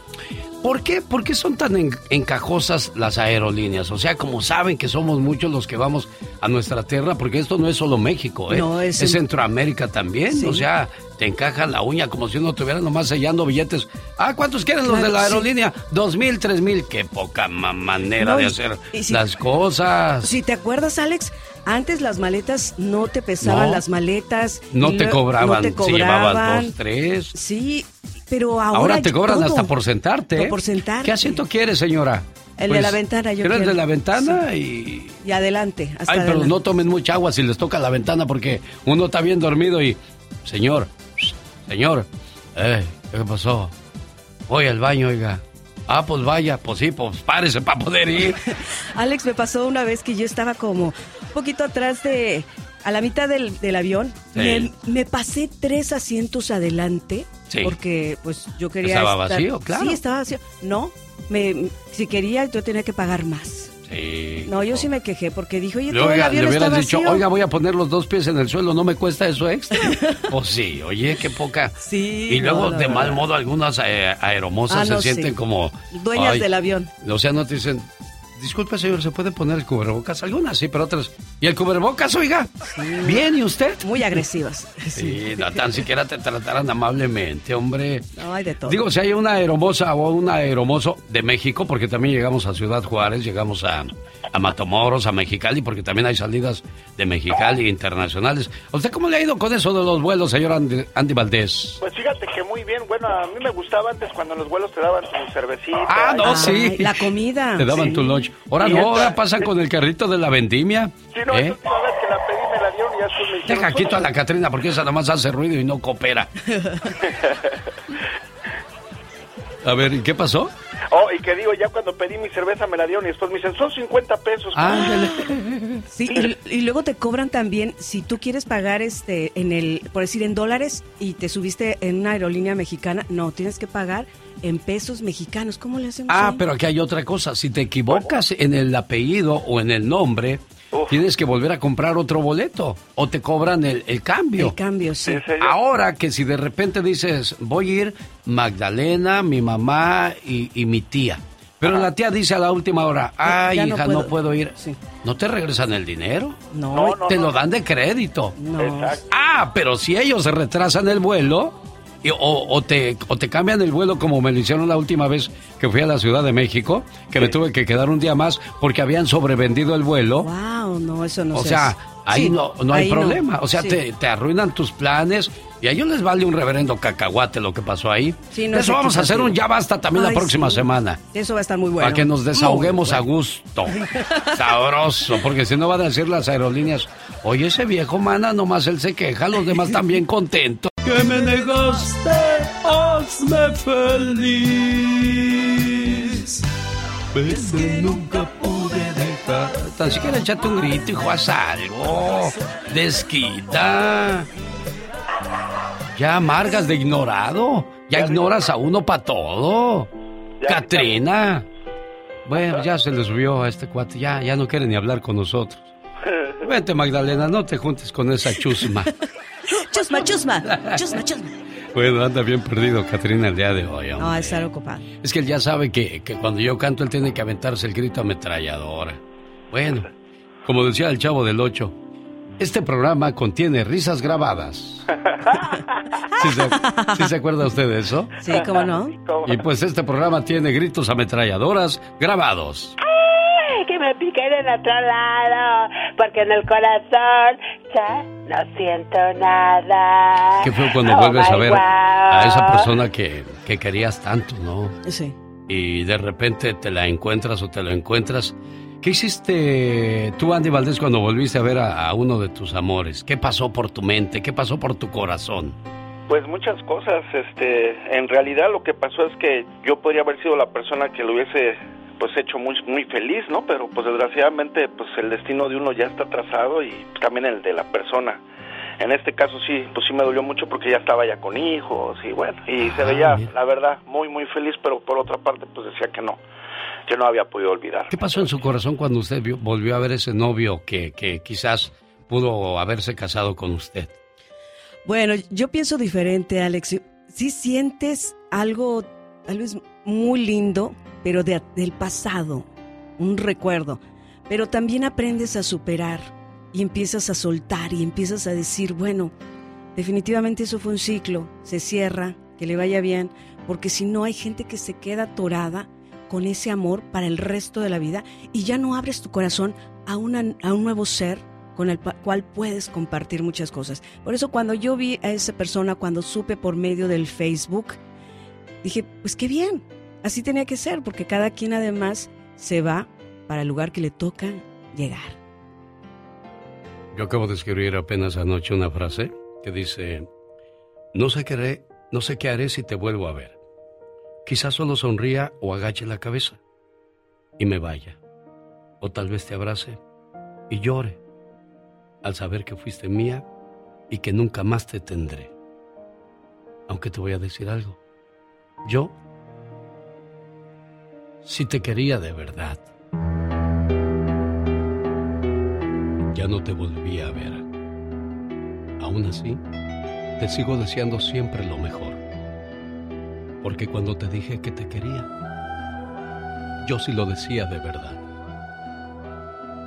¿Por qué, ¿Por qué son tan en- encajosas las aerolíneas? O sea, como saben que somos muchos los que vamos a nuestra tierra, porque esto no es solo México, ¿eh? No, es en- Centroamérica también. Sí. O sea, te encajan la uña como si uno estuviera nomás sellando billetes. Ah, ¿cuántos quieren los de la sí. aerolínea? Dos mil, tres mil. Qué poca ma- manera No, de hacer y si- las cosas. Si te acuerdas, Alex, antes las maletas no te pesaban No. las maletas. No te cobraban, no te si llevabas cobraban. dos, tres. Sí, pero ahora. Ahora, te cobran todo. hasta por sentarte. ¿eh? Por sentarte. ¿Qué asiento quieres, señora? El de la ventana, yo quiero el de la ventana y... Y adelante. Hasta Ay, pero no tomen mucha agua si les toca la ventana porque uno está bien dormido y... Señor, señor, eh, ¿qué pasó? Voy al baño, oiga. Ah, pues vaya, pues sí, pues párese para poder ir. Alex, me pasó una vez que yo estaba como poquito atrás de, a la mitad del, del avión. Sí. Me, me pasé tres asientos adelante Sí. porque pues yo quería Estaba estar- vacío, claro. Sí, estaba vacío. No, me, si quería yo tenía que pagar más. Sí. No, yo sí me quejé porque dije, oye, todo el oiga, avión le está hubieras dicho, vacío. oiga, voy a poner los dos pies en el suelo, ¿no me cuesta eso extra? pues sí, oye, qué poca. Sí, Y luego, no, de mal modo, algunas eh, aeromosas Ah, se sienten sí. como... Dueñas ay, del avión. O sea, no te dicen, disculpe, señor, ¿se puede poner el cubrebocas? Algunas sí, pero otras... ¿Y el cubrebocas, oiga? Bien, ¿y usted? Muy agresivas. Sí, no tan siquiera te trataran amablemente, hombre. No, hay de todo. Digo, si hay una aeromosa o un aeromoso de México, porque también llegamos a Ciudad Juárez, llegamos a, a Matamoros, a Mexicali, porque también hay salidas de Mexicali internacionales. ¿A usted cómo le ha ido con eso de los vuelos, señor Andy, Andy Valdés? Pues fíjate que muy bien. Bueno, a mí me gustaba antes cuando en los vuelos te daban tu cervecita. Ah, no, y- sí. La comida. Te daban Sí. tu lunch. Ahora no, ahora pasan con el carrito de la vendimia. Sí, no, ¿eh? vez que la pedí me la dieron y ya me dijeron... Deja quito a la Catrina porque esa nada más hace ruido y no coopera. A ver, ¿y qué pasó? Y que digo, ya cuando pedí mi cerveza me la dieron y después me dicen, son 50 pesos. Sí, y, y luego te cobran también si tú quieres pagar este en el por decir en dólares y te subiste en una aerolínea mexicana, no, tienes que pagar en pesos mexicanos. ¿Cómo le hacemos? Ah, ahí? pero aquí hay otra cosa. Si te equivocas en el apellido o en el nombre, tienes que volver a comprar otro boleto o te cobran el, el cambio. El cambio, sí. Ahora que si de repente dices, voy a ir Magdalena, mi mamá y, y mi tía. Pero la tía dice a la última hora, ay, ya hija, no puedo". puedo ir. ¿No te regresan el dinero? No. No, no, te no. lo dan de crédito. No. Ah, pero si ellos se retrasan el vuelo y- o, o te, o te cambian el vuelo como me lo hicieron la última vez que fui a la Ciudad de México, que me tuve que quedar un día más porque habían sobrevendido el vuelo. Wow, no, eso no o se sea, hace. ahí Sí, no, no hay problema. O sea, Sí. te, te arruinan tus planes y a ellos les vale un reverendo cacahuate lo que pasó ahí. Sí, no eso vamos a hacer un ya basta también Ay, la próxima sí. semana. Eso va a estar muy bueno. Para que nos desahoguemos a gusto. Sabroso, porque si no van a decir las aerolíneas, oye, ese viejo mana, nomás él se queja, los demás bien contentos. Que me negaste, hazme feliz. Que nunca pude dejar. Tan siquiera échate un grito, hijo, haz algo. Desquita. Ya amargas de ignorado. Ya ignoras a uno para todo. Katrina. Bueno, ya se le subió a este cuate. Ya, ya no quiere ni hablar con nosotros. Vente, Magdalena, no te juntes con esa chusma. Chusma, chusma, chusma, chusma. Bueno, anda bien perdido, Katrina, el día de hoy. hombre. No, estar ocupado. Es que él ya sabe que, que cuando yo canto, él tiene que aventarse el grito ametralladora. Bueno, como decía el chavo del 8, este programa contiene risas grabadas. ¿Sí se, sí se acuerda usted de eso? Sí, ¿cómo no? Y pues este programa tiene gritos ametralladoras grabados. Piquen en otro lado, porque en el corazón ya no siento nada. Qué feo cuando Oh, vuelves a ver wow. a esa persona que, que querías tanto, ¿no? Sí. Y de repente te la encuentras o te lo encuentras. ¿Qué hiciste tú, Andy Valdés, cuando volviste a ver a, a uno de tus amores? ¿Qué pasó por tu mente? ¿Qué pasó por tu corazón? Pues muchas cosas, este, en realidad lo que pasó es que yo podría haber sido la persona que lo hubiese pues hecho muy muy feliz, ¿no? Pero pues desgraciadamente pues el destino de uno ya está trazado y también el de la persona. En este caso sí, pues sí me dolió mucho porque ya estaba ya con hijos y bueno, y se veía la verdad muy muy feliz, pero por otra parte pues decía que no, que no había podido olvidar. ¿Qué pasó en su corazón cuando usted vio- volvió a ver ese novio que, que quizás pudo haberse casado con usted? Bueno, yo pienso diferente, Alex. Sí sientes algo, tal vez muy lindo, pero de- del pasado, un recuerdo. Pero también aprendes a superar y empiezas a soltar y empiezas a decir, bueno, definitivamente eso fue un ciclo, se cierra, que le vaya bien, porque si no hay gente que se queda atorada con ese amor para el resto de la vida y ya no abres tu corazón a, una, a un nuevo ser con el cual puedes compartir muchas cosas. Por eso cuando yo vi a esa persona, cuando supe por medio del Facebook, dije, pues qué bien, así tenía que ser, porque cada quien además se va para el lugar que le toca llegar. Yo acabo de escribir apenas anoche una frase que dice, no sé qué haré, no sé qué haré si te vuelvo a ver. quizás solo sonría o agache la cabeza y me vaya. O tal vez te abrace y llore al saber que fuiste mía y que nunca más te tendré. Aunque te voy a decir algo. Yo si te quería de verdad. Ya no te volví a ver. Aún así, te sigo deseando siempre lo mejor. Porque cuando te dije que te quería, yo sí lo decía de verdad.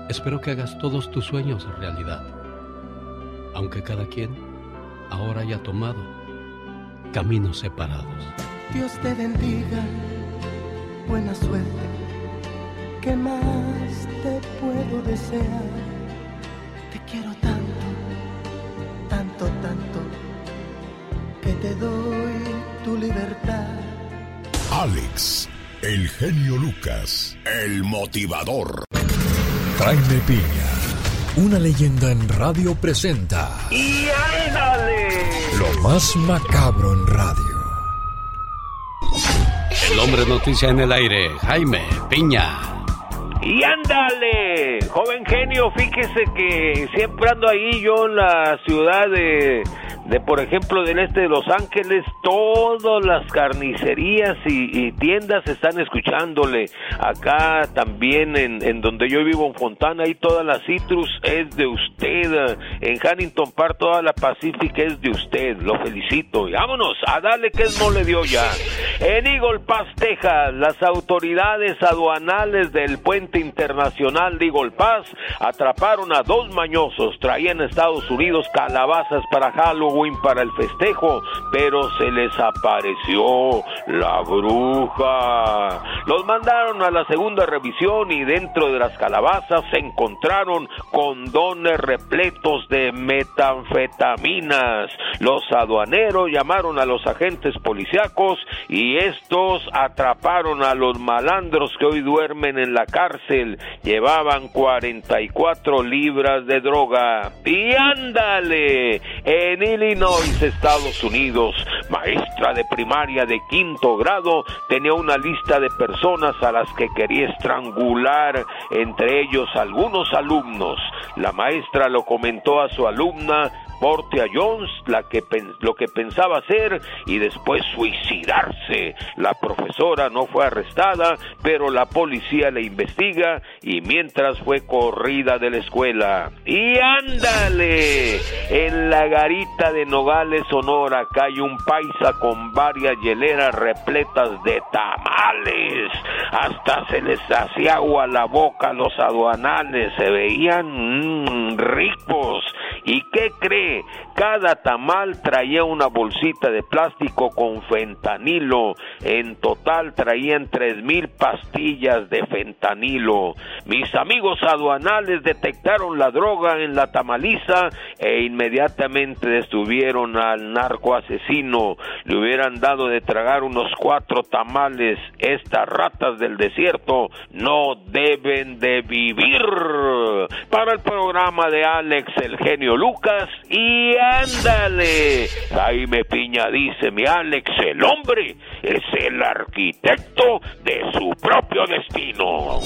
Espero que hagas todos tus sueños realidad, aunque cada quien ahora haya tomado caminos separados. Dios te bendiga, buena suerte. ¿Qué más te puedo desear? Te quiero tanto, tanto, tanto, que te doy tu libertad. Alex, el genio Lucas, el motivador. Jaime Piña, una leyenda en radio presenta. ¡Y ándale! Lo más macabro en radio. El hombre noticia en el aire, Jaime Piña. Y ándale, joven genio, fíjese que siempre ando ahí yo en la ciudad de, de por ejemplo, del este de Los Ángeles, todas las carnicerías y, y tiendas están escuchándole. Acá también en, en donde yo vivo en Fontana, ahí toda la Citrus es de usted. En Huntington Park toda la Pacific es de usted. Lo felicito. Y vámonos, a darle que no le dio ya. En Eagle Pass, Texas, las autoridades aduanales del puente internacional de Eagle Pass atraparon a dos mañosos. Traían a Estados Unidos calabazas para Halloween, para el festejo, pero se les apareció la bruja. Los mandaron a la segunda revisión y dentro de las calabazas se encontraron condones repletos de metanfetaminas. Los aduaneros llamaron a los agentes policíacos y estos atraparon a los malandros que hoy duermen en la cárcel. Llevaban 44 libras de droga. Y ándale, en Estados Unidos, maestra de primaria de quinto grado tenía una lista de personas a las que quería estrangular, entre ellos algunos alumnos. La maestra lo comentó a su alumna Portia Jones lo que pensaba hacer y después suicidarse. La profesora no fue arrestada, pero la policía le investiga y mientras fue corrida de la escuela. Y ándale, en la garita de Nogales, Sonora, cae un paisa con varias hieleras repletas de tamales. Hasta se les hacía agua la boca a los aduanales, se veían mm, ricos. ¿Y qué Cada tamal traía una bolsita de plástico con fentanilo. En total traían tres mil pastillas de fentanilo. Mis amigos aduanales detectaron la droga en la tamaliza e inmediatamente detuvieron al narco asesino. Le hubieran dado de tragar unos cuatro tamales. Estas ratas del desierto no deben de vivir. Para el programa de Alex, el genio Lucas, ándale. Jaime Piña dice, mi Alex, el hombre es el arquitecto de su propio destino.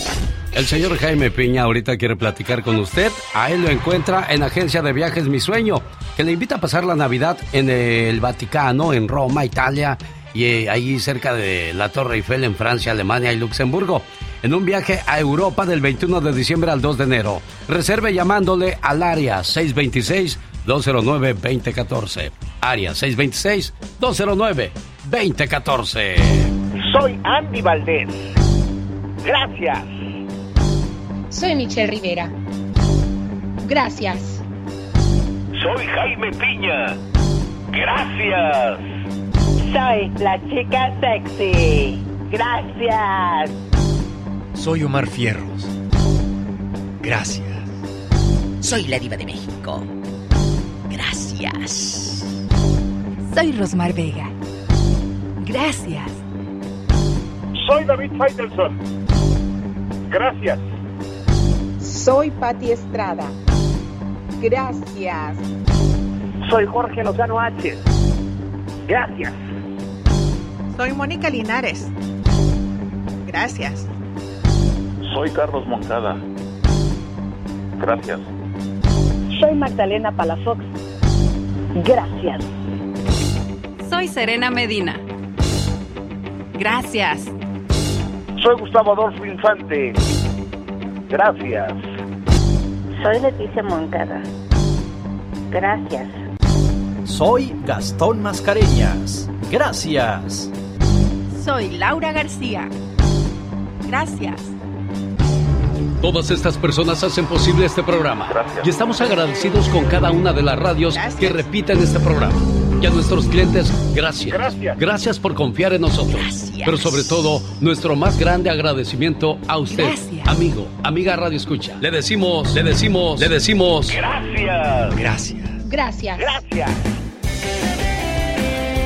El señor Jaime Piña ahorita quiere platicar con usted. A él lo encuentra en Agencia de Viajes Mi Sueño, que le invita a pasar la Navidad en el Vaticano, en Roma, Italia, y eh, ahí cerca de la Torre Eiffel en Francia, Alemania y Luxemburgo. En un viaje a Europa del 21 de diciembre al 2 de enero. Reserve llamándole al área 626-209-2014. Área 626-209-2014. Soy Andy Valdés. Gracias. Soy Michelle Rivera. Gracias. Soy Jaime Piña. Gracias. Soy la chica sexy. Gracias. Soy Omar Fierros. Gracias. Soy la diva de México. Gracias. Soy Rosmar Vega. Gracias. Soy David Faitelson. Gracias. Soy Patti Estrada. Gracias. Soy Jorge Lozano H. Gracias. Soy Mónica Linares. Gracias. Soy Carlos Moncada. Gracias. Soy Magdalena Palafox. Gracias. Soy Serena Medina. Gracias. Soy Gustavo Adolfo Infante. Gracias. Soy Leticia Moncada. Gracias. Soy Gastón Mascareñas. Gracias. Soy Laura García. Gracias. Todas estas personas hacen posible este programa. Gracias. Y estamos agradecidos con cada una de las radios que repiten este programa. Y a nuestros clientes, gracias. Gracias. Gracias por confiar en nosotros. Pero sobre todo, nuestro más grande agradecimiento a usted, Gracias. amigo, amiga Radio Escucha. Le decimos, le decimos, le decimos. Gracias. Gracias. Gracias. Gracias.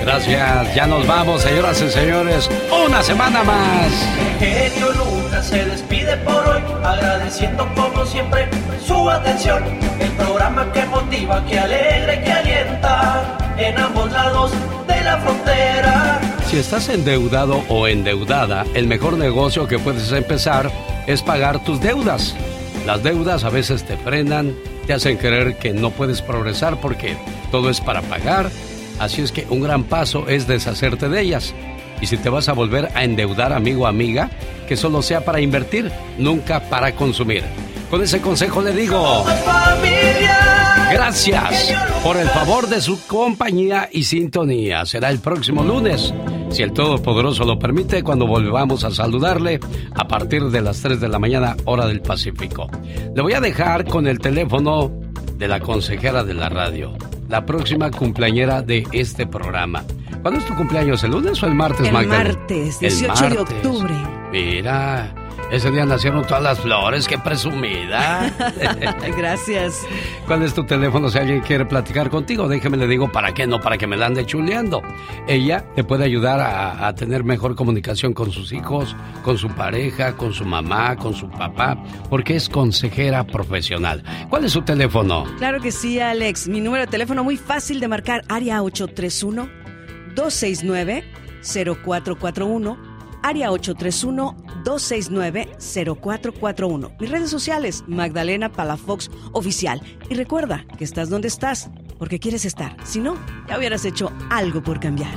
Gracias. Ya nos vamos, señoras y señores. Una semana más. Se despide por hoy, agradeciendo como siempre su atención. El programa que motiva, que alegra y que alienta en ambos lados de la frontera. Si estás endeudado o endeudada, el mejor negocio que puedes empezar es pagar tus deudas. Las deudas a veces te frenan, te hacen creer que no puedes progresar porque todo es para pagar. Así es que un gran paso es deshacerte de ellas. Y si te vas a volver a endeudar, amigo o amiga, que solo sea para invertir, nunca para consumir. Con ese consejo le digo... Gracias por el favor de su compañía y sintonía. Será el próximo lunes, si el Todopoderoso lo permite, cuando volvamos a saludarle a partir de las 3 de la mañana, hora del Pacífico. Le voy a dejar con el teléfono de la consejera de la radio, la próxima cumpleañera de este programa. ¿Cuándo es tu cumpleaños? ¿El lunes o el martes, El Magdalena? martes, El 18 de martes. octubre. Mira, ese día nacieron todas las flores, qué presumida. Gracias. ¿Cuál es tu teléfono si alguien quiere platicar contigo? Déjeme le digo para qué, no para que me la ande chuleando. Ella te puede ayudar a, a tener mejor comunicación con sus hijos, con su pareja, con su mamá, con su papá, porque es consejera profesional. ¿Cuál es su teléfono? Claro que sí, Alex. Mi número de teléfono muy fácil de marcar, área 831-269-0441, área 831-269-0441. Mis redes sociales, Magdalena Palafox Oficial. Y recuerda que estás donde estás, porque quieres estar. Si no, ya hubieras hecho algo por cambiar.